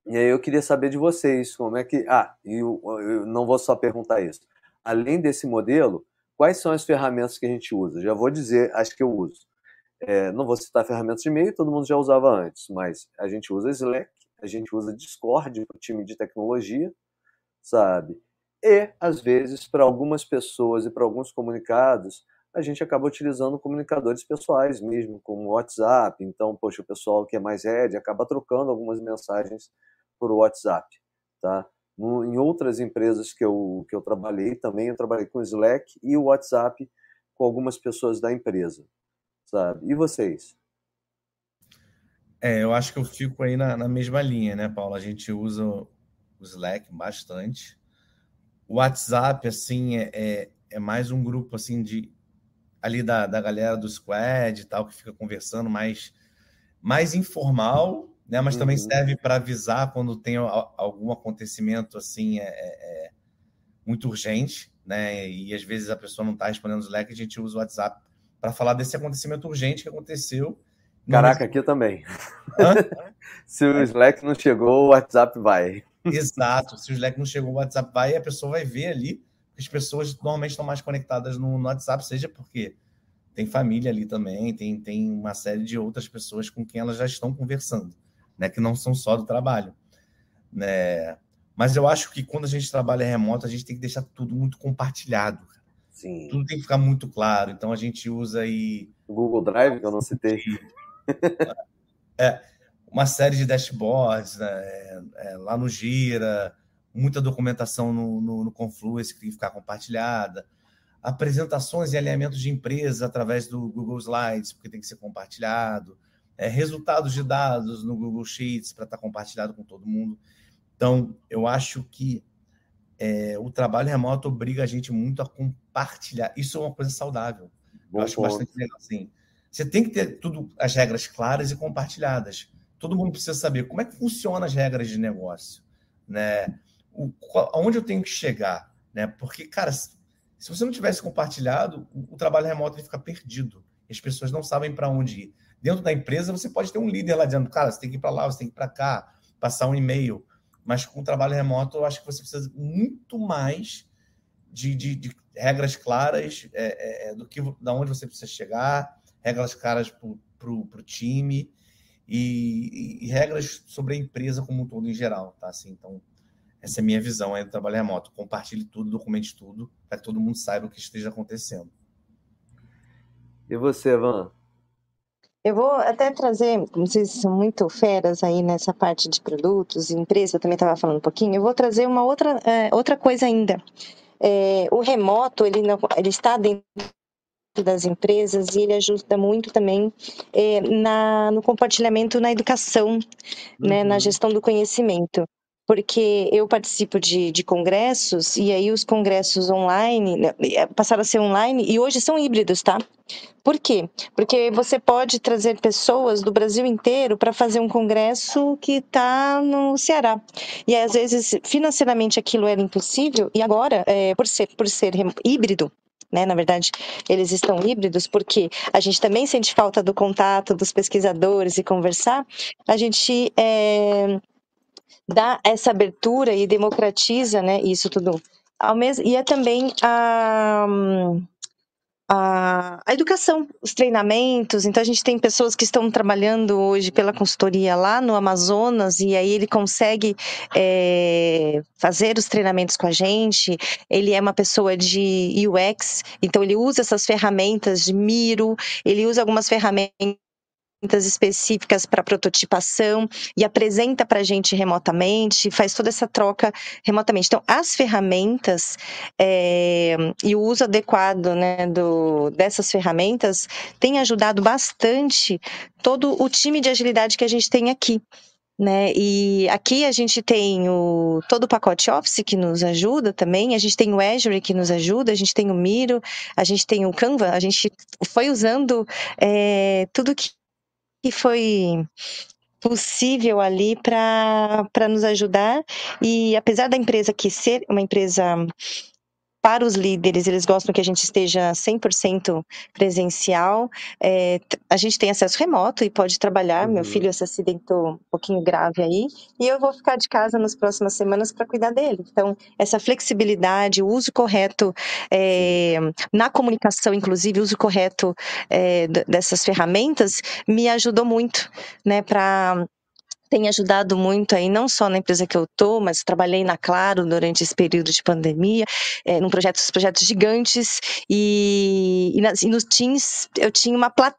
E aí eu queria saber de vocês como é que. Ah, e eu, eu não vou só perguntar isso. Além desse modelo, quais são as ferramentas que a gente usa? Já vou dizer as que eu uso. É, não vou citar ferramentas de e-mail, todo mundo já usava antes, mas a gente usa Slack, a gente usa Discord o time de tecnologia, sabe? E, às vezes, para algumas pessoas e para alguns comunicados, a gente acaba utilizando comunicadores pessoais mesmo, como WhatsApp. Então, poxa, o pessoal que é mais red acaba trocando algumas mensagens por WhatsApp, tá? Em outras empresas que eu, que eu trabalhei também, eu trabalhei com Slack e o WhatsApp com algumas pessoas da empresa sabe? E vocês? É, eu acho que eu fico aí na, na mesma linha, né, Paulo? A gente usa o Slack bastante. O WhatsApp, assim, é, é, é, mais um grupo, assim, de ali da, da galera do Squad e tal, que fica conversando mais, mais informal, né? Mas uhum. também serve para avisar quando tem algum acontecimento, assim, é, é, é, muito urgente, né? E às vezes a pessoa não está respondendo o Slack, a gente usa o WhatsApp para falar desse acontecimento urgente que aconteceu. Caraca, aqui também. se o Slack não chegou, o WhatsApp vai. Exato. Se o Slack não chegou, o WhatsApp vai e a pessoa vai ver ali. As pessoas normalmente estão mais conectadas no, no WhatsApp, seja porque tem família ali também, tem, tem uma série de outras pessoas com quem elas já estão conversando, né? Que não são só do trabalho. Né? Mas eu acho que quando a gente trabalha remoto, a gente tem que deixar tudo muito compartilhado. Sim. Tudo tem que ficar muito claro. Então a gente usa aí. O Google Drive, que eu não citei. é, uma série de dashboards né, é, é, lá no Gira, muita documentação no, no, no, Confluence que tem que ficar compartilhada, apresentações e alinhamentos de empresas através do Google Slides, porque tem que ser compartilhado, é, resultados de dados no Google Sheets para estar tá compartilhado com todo mundo. Então, eu acho que é, o trabalho remoto obriga a gente muito a compartilhar. Isso é uma coisa saudável. Bom Eu acho ponto. bastante legal. Assim, você tem que ter tudo as regras claras e compartilhadas. Todo mundo precisa saber como é que funcionam as regras de negócio, né? O, aonde eu tenho que chegar, né? Porque, cara, se você não tivesse compartilhado, o, o trabalho remoto ele fica perdido. As pessoas não sabem para onde ir. Dentro da empresa, você pode ter um líder lá dizendo, cara, você tem que ir para lá, você tem que ir para cá, passar um e-mail. Mas com o trabalho remoto, eu acho que você precisa muito mais de, de, de regras claras é, é, é do que da onde você precisa chegar, regras claras para o time e, e, e, regras sobre a empresa como um todo em geral, tá? Assim, então, essa é a minha visão aí do trabalho remoto. Compartilhe tudo, documente tudo, para que todo mundo saiba o que esteja acontecendo. E você, Van? Eu vou até trazer, vocês são muito feras aí nessa parte de produtos, empresa, eu também estava falando um pouquinho, eu vou trazer uma outra, é, outra coisa ainda. É, o remoto, ele, não, ele está dentro das empresas e ele ajuda muito também é, na, no compartilhamento na educação, uhum. né, na uhum. gestão do conhecimento. Porque eu participo de, de congressos e aí os congressos online né, é, passaram a ser online e hoje são híbridos, tá? Por quê? Porque você pode trazer pessoas do Brasil inteiro para fazer um congresso que está no Ceará. E às vezes, financeiramente, aquilo era impossível, e agora, é, por, ser, por ser híbrido, né? Na verdade, eles estão híbridos porque a gente também sente falta do contato dos pesquisadores e conversar. A gente é, dá essa abertura e democratiza, né? Isso tudo ao mesmo, e é também a, a, a, educação, os treinamentos. Então, a gente tem pessoas que estão trabalhando hoje pela consultoria lá no Amazonas, e aí ele consegue é, fazer os treinamentos com a gente. Ele é uma pessoa de UX, então ele usa essas ferramentas de Miro, ele usa algumas ferramentas específicas para prototipação e apresenta para a gente remotamente, faz toda essa troca remotamente. Então, as ferramentas é, e o uso adequado né, do, dessas ferramentas tem ajudado bastante todo o time de agilidade que a gente tem aqui. Né? E aqui a gente tem o, todo o pacote Office que nos ajuda também, a gente tem o Azure que nos ajuda, a gente tem o Miro, a gente tem o Canva, a gente foi usando é, tudo que que foi possível ali para nos ajudar. E apesar da empresa que ser uma empresa para os líderes, eles gostam que a gente esteja 100% presencial. É, a gente tem acesso remoto e pode trabalhar. Uhum. Meu filho se acidentou um pouquinho grave aí, e eu vou ficar de casa nas próximas semanas para cuidar dele. Então, essa flexibilidade, o uso correto é, na comunicação, inclusive, o uso correto é, dessas ferramentas, me ajudou muito, né, para tem ajudado muito aí, não só na empresa que eu tô, mas trabalhei na Claro durante esse período de pandemia, é, num projeto, projetos gigantes, e, e, nas, e nos Teams eu tinha uma plateia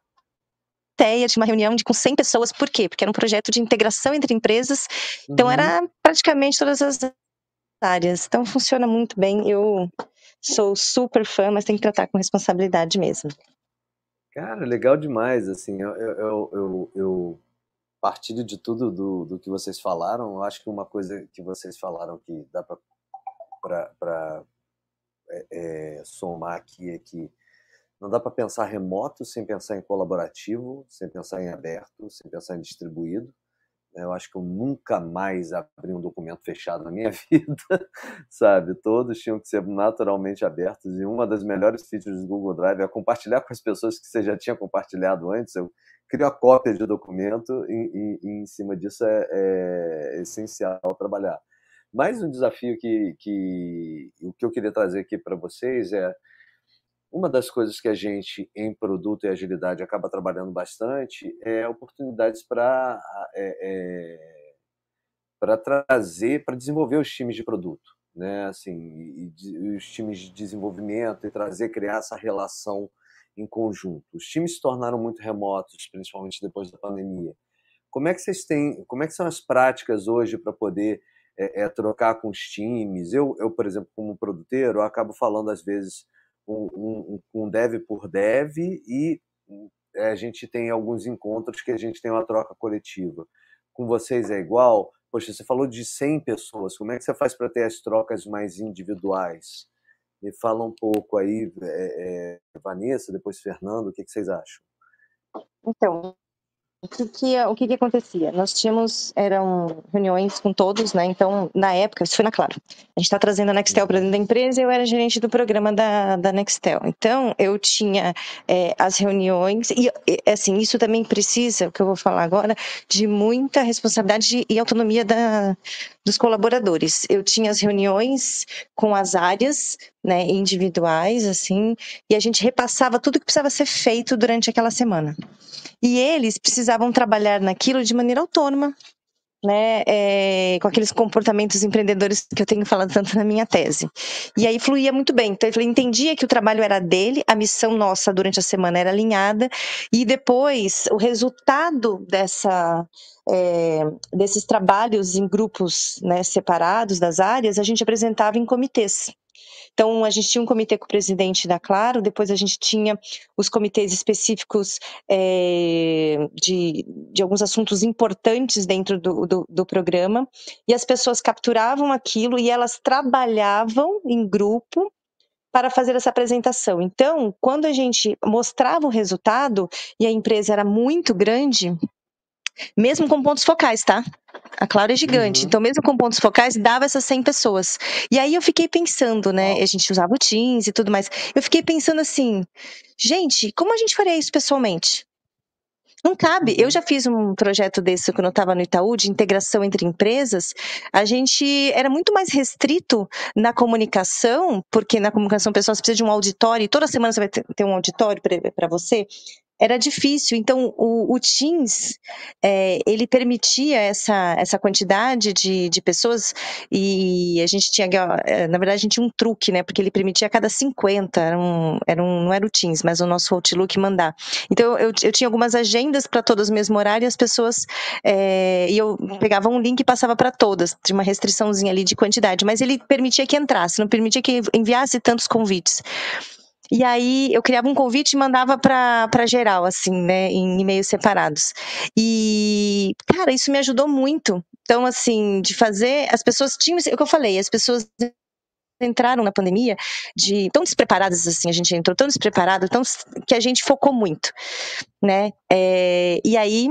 tinha uma reunião de, com 100 pessoas, por quê? Porque era um projeto de integração entre empresas, então uhum. era praticamente todas as áreas, então funciona muito bem, eu sou super fã, mas tem que tratar com responsabilidade mesmo. Cara, legal demais, assim, eu, eu, eu, eu partilho de tudo do, do que vocês falaram. Eu acho que uma coisa que vocês falaram que dá para é, é, somar aqui é que não dá para pensar remoto sem pensar em colaborativo, sem pensar em aberto, sem pensar em distribuído. Eu acho que eu nunca mais abri um documento fechado na minha vida, sabe? Todos tinham que ser naturalmente abertos e uma das melhores features do Google Drive é compartilhar com as pessoas que você já tinha compartilhado antes. Eu crio a cópia de documento e, e, e em cima disso é, é, essencial trabalhar. Mais um desafio que, que o que eu queria trazer aqui para vocês é uma das coisas que a gente em produto e agilidade acaba trabalhando bastante é oportunidades para é, é, para trazer, para desenvolver os times de produto, né? Assim, e, e os times de desenvolvimento e trazer, criar essa relação em conjunto. Os times se tornaram muito remotos, principalmente depois da pandemia. Como é que vocês têm, como é que são as práticas hoje para poder é, é, trocar com os times? Eu, eu, por exemplo, como produteiro, acabo falando às vezes um, um, um dev por dev e é, a gente tem alguns encontros que a gente tem uma troca coletiva. Com vocês é igual? Poxa, você falou de 100 pessoas, como é que você faz para ter as trocas mais individuais? Me fala um pouco aí, é, é, Vanessa, depois Fernando, o que, que vocês acham? Então, o que, que, o que, que acontecia? Nós tínhamos, eram reuniões com todos, né? Então, na época, isso foi na Claro. A gente está trazendo a Nextel para dentro da empresa e eu era gerente do programa da, da Nextel. Então, eu tinha é, as reuniões, e assim, isso também precisa, o que eu vou falar agora, de muita responsabilidade e autonomia da, dos colaboradores. Eu tinha as reuniões com as áreas, né, individuais, assim, e a gente repassava tudo que precisava ser feito durante aquela semana. E eles precisavam trabalhar naquilo de maneira autônoma, né, é, com aqueles comportamentos empreendedores que eu tenho falado tanto na minha tese. E aí fluía muito bem. Então ele entendia que o trabalho era dele, a missão nossa durante a semana era alinhada, e depois o resultado dessa é, desses trabalhos em grupos né, separados das áreas, a gente apresentava em comitês. Então, a gente tinha um comitê com o presidente da Claro, depois a gente tinha os comitês específicos é, de, de alguns assuntos importantes dentro do, do, do programa, e as pessoas capturavam aquilo e elas trabalhavam em grupo para fazer essa apresentação. Então, quando a gente mostrava o resultado e a empresa era muito grande, mesmo com pontos focais, tá? A Claro é gigante, uhum. então mesmo com pontos focais dava essas 100 pessoas. E aí eu fiquei pensando, né? A gente usava o Teams e tudo mais. Eu fiquei pensando assim, gente, como a gente faria isso pessoalmente? Não cabe. Eu já fiz um projeto desse quando eu estava no Itaú, de integração entre empresas. A gente era muito mais restrito na comunicação, porque na comunicação pessoal você precisa de um auditório, e toda semana você vai ter um auditório para você era difícil. Então, o, o Teams, é, ele permitia essa, essa quantidade de, de pessoas e a gente tinha, é, na verdade, a gente tinha um truque, né? Porque ele permitia a cada 50, era um, era um, não era o Teams, mas o nosso Outlook mandar. Então, eu, eu tinha algumas agendas para todas o mesmo horário e as pessoas, é, e eu pegava um link e passava para todas, tinha uma restriçãozinha ali de quantidade, mas ele permitia que entrasse, não permitia que enviasse tantos convites. E aí eu criava um convite e mandava para geral, assim, né, em e-mails separados. E, cara, isso me ajudou muito. Então, assim, de fazer, as pessoas tinham, é o que eu falei, as pessoas entraram na pandemia de tão despreparadas assim, a gente entrou tão despreparado, tão que a gente focou muito, né? É, e aí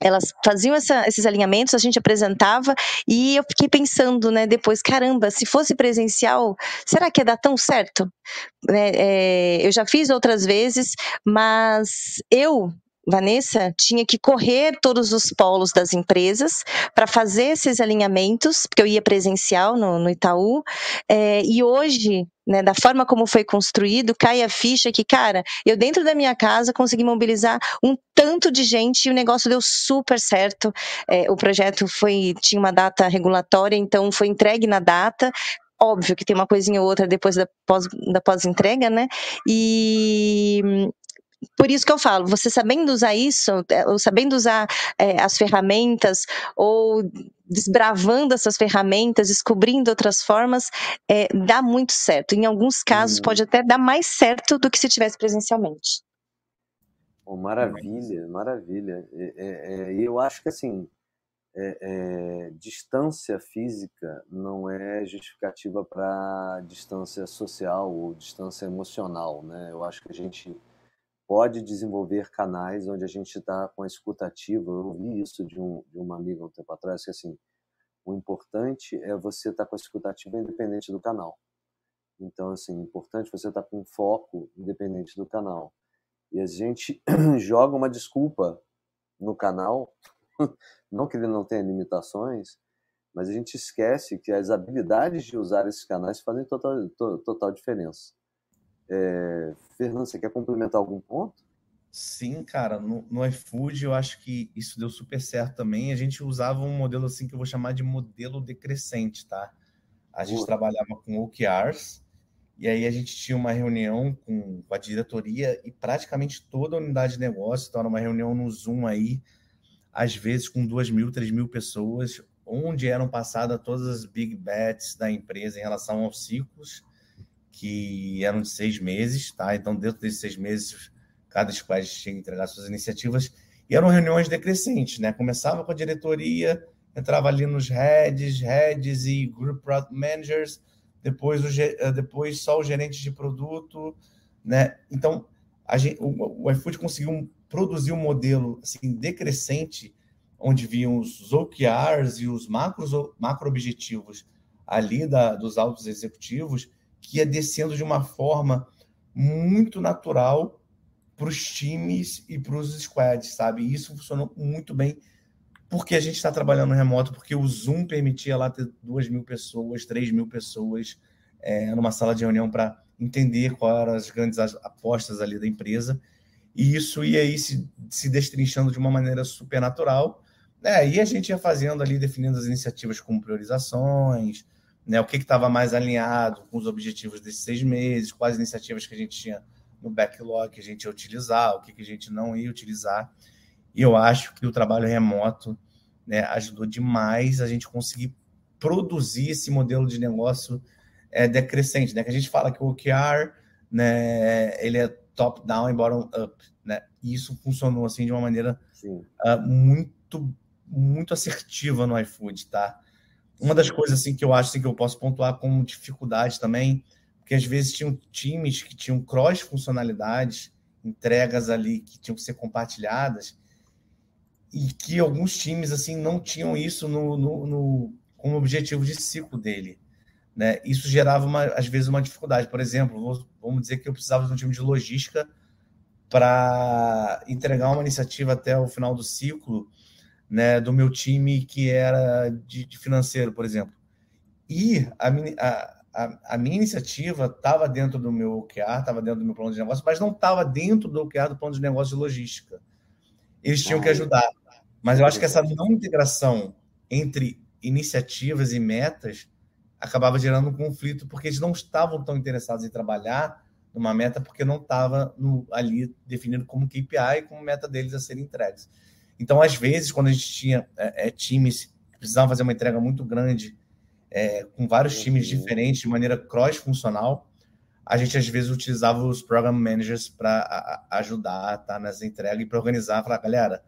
elas faziam essa, esses alinhamentos, a gente apresentava e eu fiquei pensando, né, depois, caramba, se fosse presencial, será que ia dar tão certo? É, é, eu já fiz outras vezes, mas eu Vanessa tinha que correr todos os polos das empresas para fazer esses alinhamentos, porque eu ia presencial no, no Itaú, é, e hoje, né, da forma como foi construído, cai a ficha que, cara, eu dentro da minha casa consegui mobilizar um tanto de gente e o negócio deu super certo. É, o projeto foi tinha uma data regulatória, então foi entregue na data, óbvio que tem uma coisinha ou outra depois da pós, da pós-entrega, né? E, por isso que eu falo, você sabendo usar isso, é, ou sabendo usar é, as ferramentas, ou desbravando essas ferramentas, descobrindo outras formas, é, dá muito certo. Em alguns casos, hum. pode até dar mais certo do que se tivesse presencialmente. Oh, maravilha, maravilha. E é, é, eu acho que assim, é, distância física não é justificativa para distância social ou distância emocional, né? Eu acho que a gente pode desenvolver canais onde a gente está com a escuta ativa. Eu ouvi isso de, um, de uma amiga um tempo atrás, que assim, o importante é você estar tá com a escuta ativa independente do canal. Então, assim, importante você estar tá com foco independente do canal. E a gente joga uma desculpa no canal, não que ele não tenha limitações, mas a gente esquece que as habilidades de usar esses canais fazem total, total diferença. É, Fernando, você quer complementar algum ponto? Sim, cara, no, no iFood eu acho que isso deu super certo também. A gente usava um modelo assim que eu vou chamar de modelo decrescente, tá? A gente Boa. trabalhava com OKRs e aí a gente tinha uma reunião com, com, a diretoria e praticamente toda a unidade de negócio, então era uma reunião no Zoom aí, às vezes com duas mil, três mil pessoas, onde eram passadas todas as big bets da empresa em relação aos ciclos que eram de seis meses, tá? Então, dentro desses seis meses, cada squad tinha que entregar suas iniciativas, e eram reuniões decrescentes, né? Começava com a diretoria, entrava ali nos heads, heads e group product managers, depois, o, eh, depois só os gerentes de produto, né? Então, a gente, o, o iFood conseguiu produzir um modelo assim, decrescente, onde viam os OKRs e os macros, macro objetivos ali da, dos altos executivos, que ia descendo de uma forma muito natural para os times e para os squads, sabe? E isso funcionou muito bem porque a gente está trabalhando remoto, porque o Zoom permitia lá ter duas mil pessoas, três mil pessoas é, numa sala de reunião para entender quais eram as grandes apostas ali da empresa. E isso ia aí se, se destrinchando de uma maneira super natural. Né? E a gente ia fazendo ali, definindo as iniciativas com priorizações, né, o que estava mais alinhado com os objetivos desses seis meses, quais iniciativas que a gente tinha no backlog que a gente ia utilizar, o que, que a gente não ia utilizar. E eu acho que o trabalho remoto né, ajudou demais a gente conseguir produzir esse modelo de negócio é, decrescente, né? Que a gente fala que o OKR, né, ele é top-down e bottom-up, né? E isso funcionou assim de uma maneira uh, muito muito assertiva no iFood, tá? Uma das coisas assim que eu acho assim, que eu posso pontuar como dificuldade também, porque às vezes tinham times que tinham cross funcionalidades, entregas ali que tinham que ser compartilhadas, e que alguns times assim não tinham isso no, no, no como objetivo de ciclo dele. Né? Isso gerava uma, às vezes uma dificuldade. Por exemplo, vamos dizer que eu precisava de um time de logística para entregar uma iniciativa até o final do ciclo né, do meu time que era de, de financeiro, por exemplo. E a, a, a, a minha iniciativa estava dentro do meu OKR, estava dentro do meu plano de negócio, mas não estava dentro do OKR do plano de negócio de logística. Eles tinham que ajudar. Mas eu acho que essa não integração entre iniciativas e metas acabava gerando um conflito, porque eles não estavam tão interessados em trabalhar numa meta, porque não estava ali definido como KPI e como meta deles a serem entregues. Então, às vezes, quando a gente tinha é, é, times que precisavam fazer uma entrega muito grande, é, com vários times uhum. diferentes, de maneira cross-funcional, a gente às vezes utilizava os program managers para ajudar tá, nessa entrega e para organizar, falar, galera,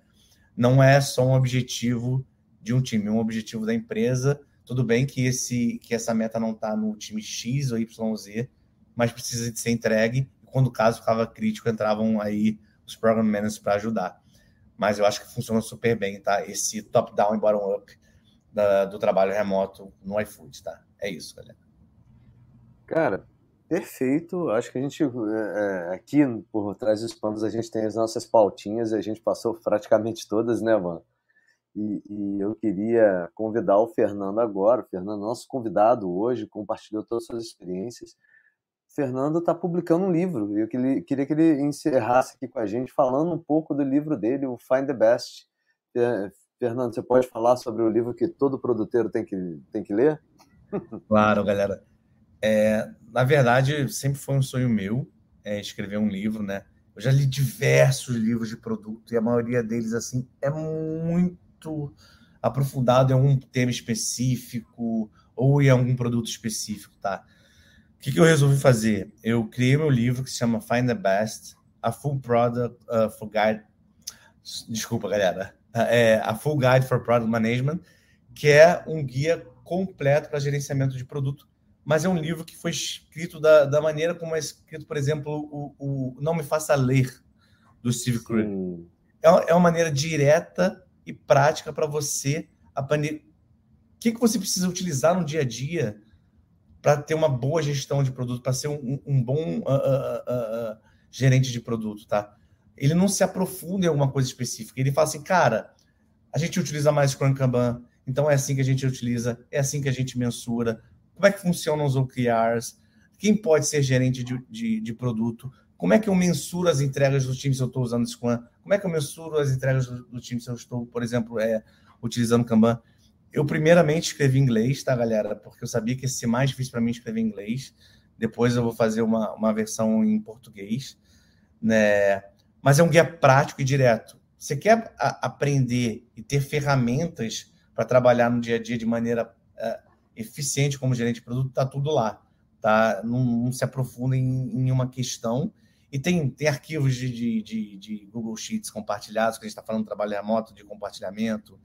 não é só um objetivo de um time, é um objetivo da empresa. Tudo bem que, esse, que essa meta não está no time X ou YZ, mas precisa de ser entregue. E quando o caso ficava crítico, entravam aí os program managers para ajudar mas eu acho que funciona super bem, tá? Esse top-down e bottom-up do trabalho remoto no iFood, tá? É isso, galera. Cara, perfeito. Acho que a gente, é, é, aqui por trás dos panos, a gente tem as nossas pautinhas e a gente passou praticamente todas, né, mano? E, e, eu queria convidar o Fernando agora. O Fernando, nosso convidado hoje, compartilhou todas as suas experiências. Fernando está publicando um livro. Eu queria que ele encerrasse aqui com a gente falando um pouco do livro dele, o Find the Best. Fernando, você pode falar sobre o livro que todo produteiro tem que, tem que ler? Claro, galera. É, na verdade, sempre foi um sonho meu é, escrever um livro, né? Eu já li diversos livros de produto e a maioria deles, assim, é muito aprofundado em algum tema específico ou em algum produto específico, tá? O que, que, eu resolvi fazer? Eu criei meu livro que se chama Find the Best, a Full Product uh, for Guide. Desculpa, galera. É a Full Guide for Product Management, que é um guia completo para gerenciamento de produto. Mas é um livro que foi escrito da, da maneira como é escrito, por exemplo, o, o Não Me Faça Ler, do Steve Krug. É, é uma maneira direta e prática para você aprender o que, que você precisa utilizar no dia a dia para ter uma boa gestão de produto, para ser um, um bom uh, uh, uh, gerente de produto, tá? Ele não se aprofunda em alguma coisa específica. Ele fala assim, cara, a gente utiliza mais Scrum Kanban, então é assim que a gente utiliza, é assim que a gente mensura. Como é que funcionam os OKRs? Quem pode ser gerente de, de, de produto? Como é que eu mensuro as entregas do time se eu estou usando Scrum? Como é que eu mensuro as entregas do, do time se eu estou, por exemplo, é, utilizando Kanban? Eu, primeiramente, escrevi inglês, tá, galera? Porque eu sabia que ia ser mais difícil para mim escrever inglês. Depois eu vou fazer uma, uma versão em português, né? Mas é um guia prático e direto. Você quer a, aprender e ter ferramentas para trabalhar no dia a dia de maneira uh, eficiente como gerente de produto, tá tudo lá, tá? Não, não se aprofunda em, em, uma questão. E tem, tem arquivos de, de, de, de Google Sheets compartilhados, que a gente está falando de trabalho remoto, de compartilhamento,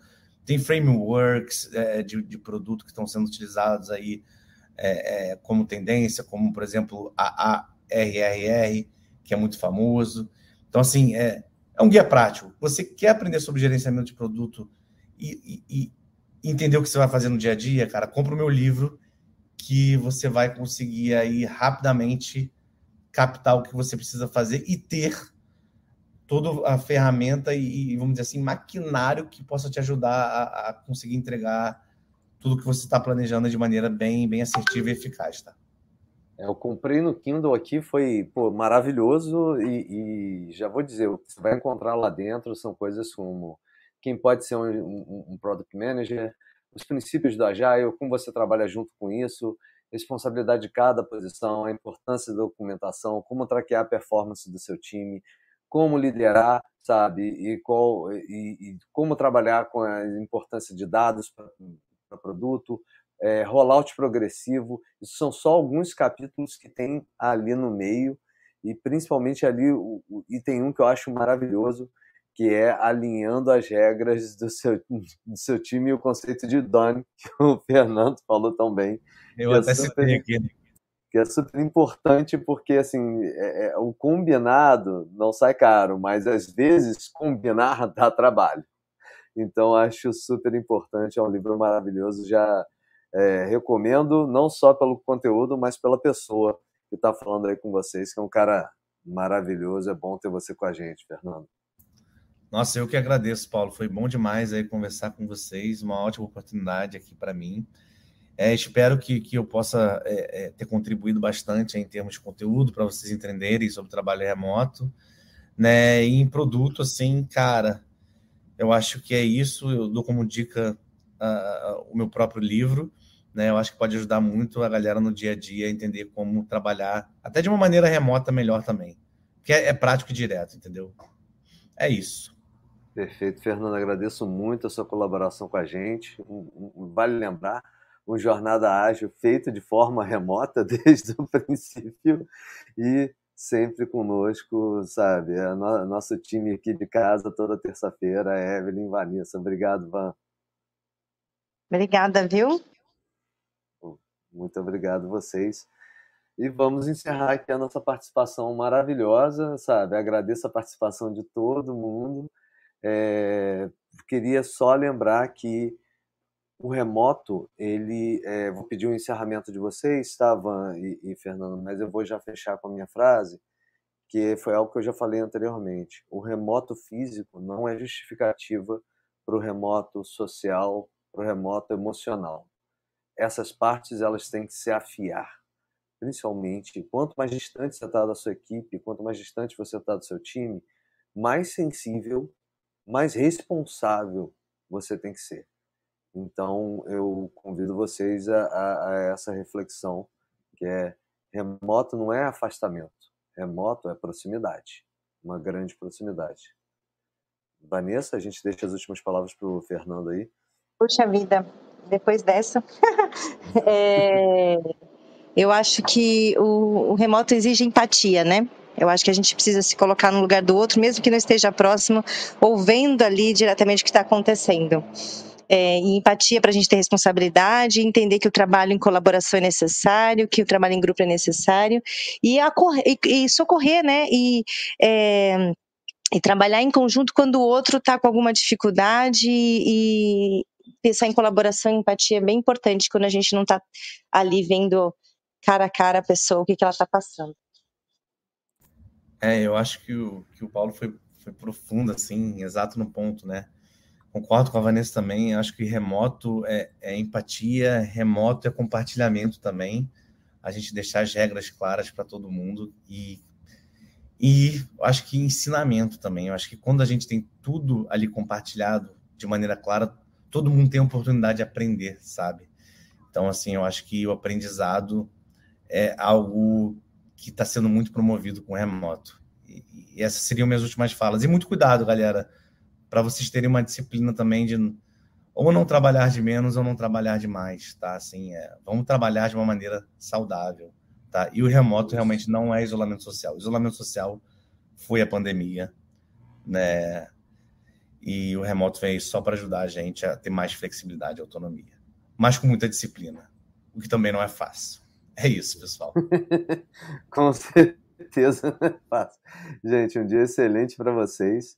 tem frameworks é, de, de, produto que estão sendo utilizados aí é, é, como tendência, como, por exemplo, a ARRR, que é muito famoso. Então, assim, é, é um guia prático. Você quer aprender sobre gerenciamento de produto e, e, e entender o que você vai fazer no dia a dia, cara, compra o meu livro que você vai conseguir aí rapidamente captar o que você precisa fazer e ter toda a ferramenta e, vamos dizer assim, maquinário que possa te ajudar a, a conseguir entregar tudo que você está planejando de maneira bem, bem assertiva e eficaz, tá? É, eu comprei no Kindle aqui, foi pô, maravilhoso e, e, já vou dizer, você vai encontrar lá dentro são coisas como quem pode ser um, um, um Product Manager, os princípios do Agile, como você trabalha junto com isso, responsabilidade de cada posição, a importância da documentação, como traquear a performance do seu time, como liderar, sabe, e, qual, e, e como trabalhar com a importância de dados para produto, é, rollout progressivo. Isso são só alguns capítulos que tem ali no meio, e principalmente ali, o, o, e tem um que eu acho maravilhoso, que é alinhando as regras do seu, do seu time e o conceito de done, que o Fernando falou tão bem. Eu até citei aqui. Que é super importante porque assim é, é, o combinado não sai caro, mas às vezes combinar dá trabalho. Então acho super importante, é um livro maravilhoso, já é, recomendo não só pelo conteúdo, mas pela pessoa que está falando aí com vocês, que é um cara maravilhoso. É bom ter você com a gente, Fernando. Nossa, eu que agradeço, Paulo. Foi bom demais aí conversar com vocês. Uma ótima oportunidade aqui para mim. É, espero que, que eu possa é, é, ter contribuído bastante em termos de conteúdo para vocês entenderem sobre trabalho remoto. Né? E em produto, assim, cara, eu acho que é isso. Eu dou como dica uh, o meu próprio livro. Né? Eu acho que pode ajudar muito a galera no dia a dia a entender como trabalhar, até de uma maneira remota melhor também. Que é, é prático e direto, entendeu? É isso. Perfeito, Fernando. Agradeço muito a sua colaboração com a gente. Vale lembrar, um Jornada Ágil feito de forma remota desde o princípio e sempre conosco, sabe? É no, nosso time aqui de casa toda terça-feira, Evelyn Vanessa. Obrigado, Van. Obrigada, viu? Muito obrigado vocês. E vamos encerrar aqui a nossa participação maravilhosa, sabe? Agradeço a participação de todo mundo. É... Queria só lembrar que o remoto, ele, é, vou pedir um encerramento de vocês, tá, Van e, e, Fernando, mas eu vou já fechar com a minha frase, que foi algo que eu já falei anteriormente. O remoto físico não é justificativa para o remoto social, para o remoto emocional. Essas partes elas têm que se afiar, principalmente quanto mais distante você está da sua equipe, quanto mais distante você está do seu time, mais sensível, mais responsável você tem que ser. Então, eu convido vocês a, a, a, essa reflexão, que é remoto não é afastamento, remoto é proximidade, uma grande proximidade. Vanessa, a gente deixa as últimas palavras para o Fernando aí. Puxa vida, depois dessa, é, eu acho que o, o remoto exige empatia, né? Eu acho que a gente precisa se colocar no lugar do outro, mesmo que não esteja próximo, ou vendo ali diretamente o que está acontecendo é, e empatia para a gente ter responsabilidade, entender que o trabalho em colaboração é necessário, que o trabalho em grupo é necessário e, e, e socorrer, né? E, é, e trabalhar em conjunto quando o outro está com alguma dificuldade e pensar em colaboração e empatia é bem importante quando a gente não está ali vendo cara a cara a pessoa, o que, que ela está passando. É, eu acho que o, que o Paulo foi, foi profundo, assim, exato no ponto, né? Concordo com a Vanessa também. Acho que remoto é, é, empatia, remoto é compartilhamento também. A gente deixar as regras claras para todo mundo e, e acho que ensinamento também. Eu acho que quando a gente tem tudo ali compartilhado de maneira clara, todo mundo tem a oportunidade de aprender, sabe? Então, assim, eu acho que o aprendizado é algo que está sendo muito promovido com remoto. E, e essas seriam minhas últimas falas. E muito cuidado, galera para vocês terem uma disciplina também de ou não trabalhar de menos ou não trabalhar de mais, tá? Assim, é, vamos trabalhar de uma maneira saudável, tá? E o remoto realmente não é isolamento social. O isolamento social foi a pandemia, né? E o remoto veio só para ajudar a gente a ter mais flexibilidade e autonomia, mas com muita disciplina, o que também não é fácil. É isso, pessoal. com certeza não é fácil. Gente, um dia excelente para vocês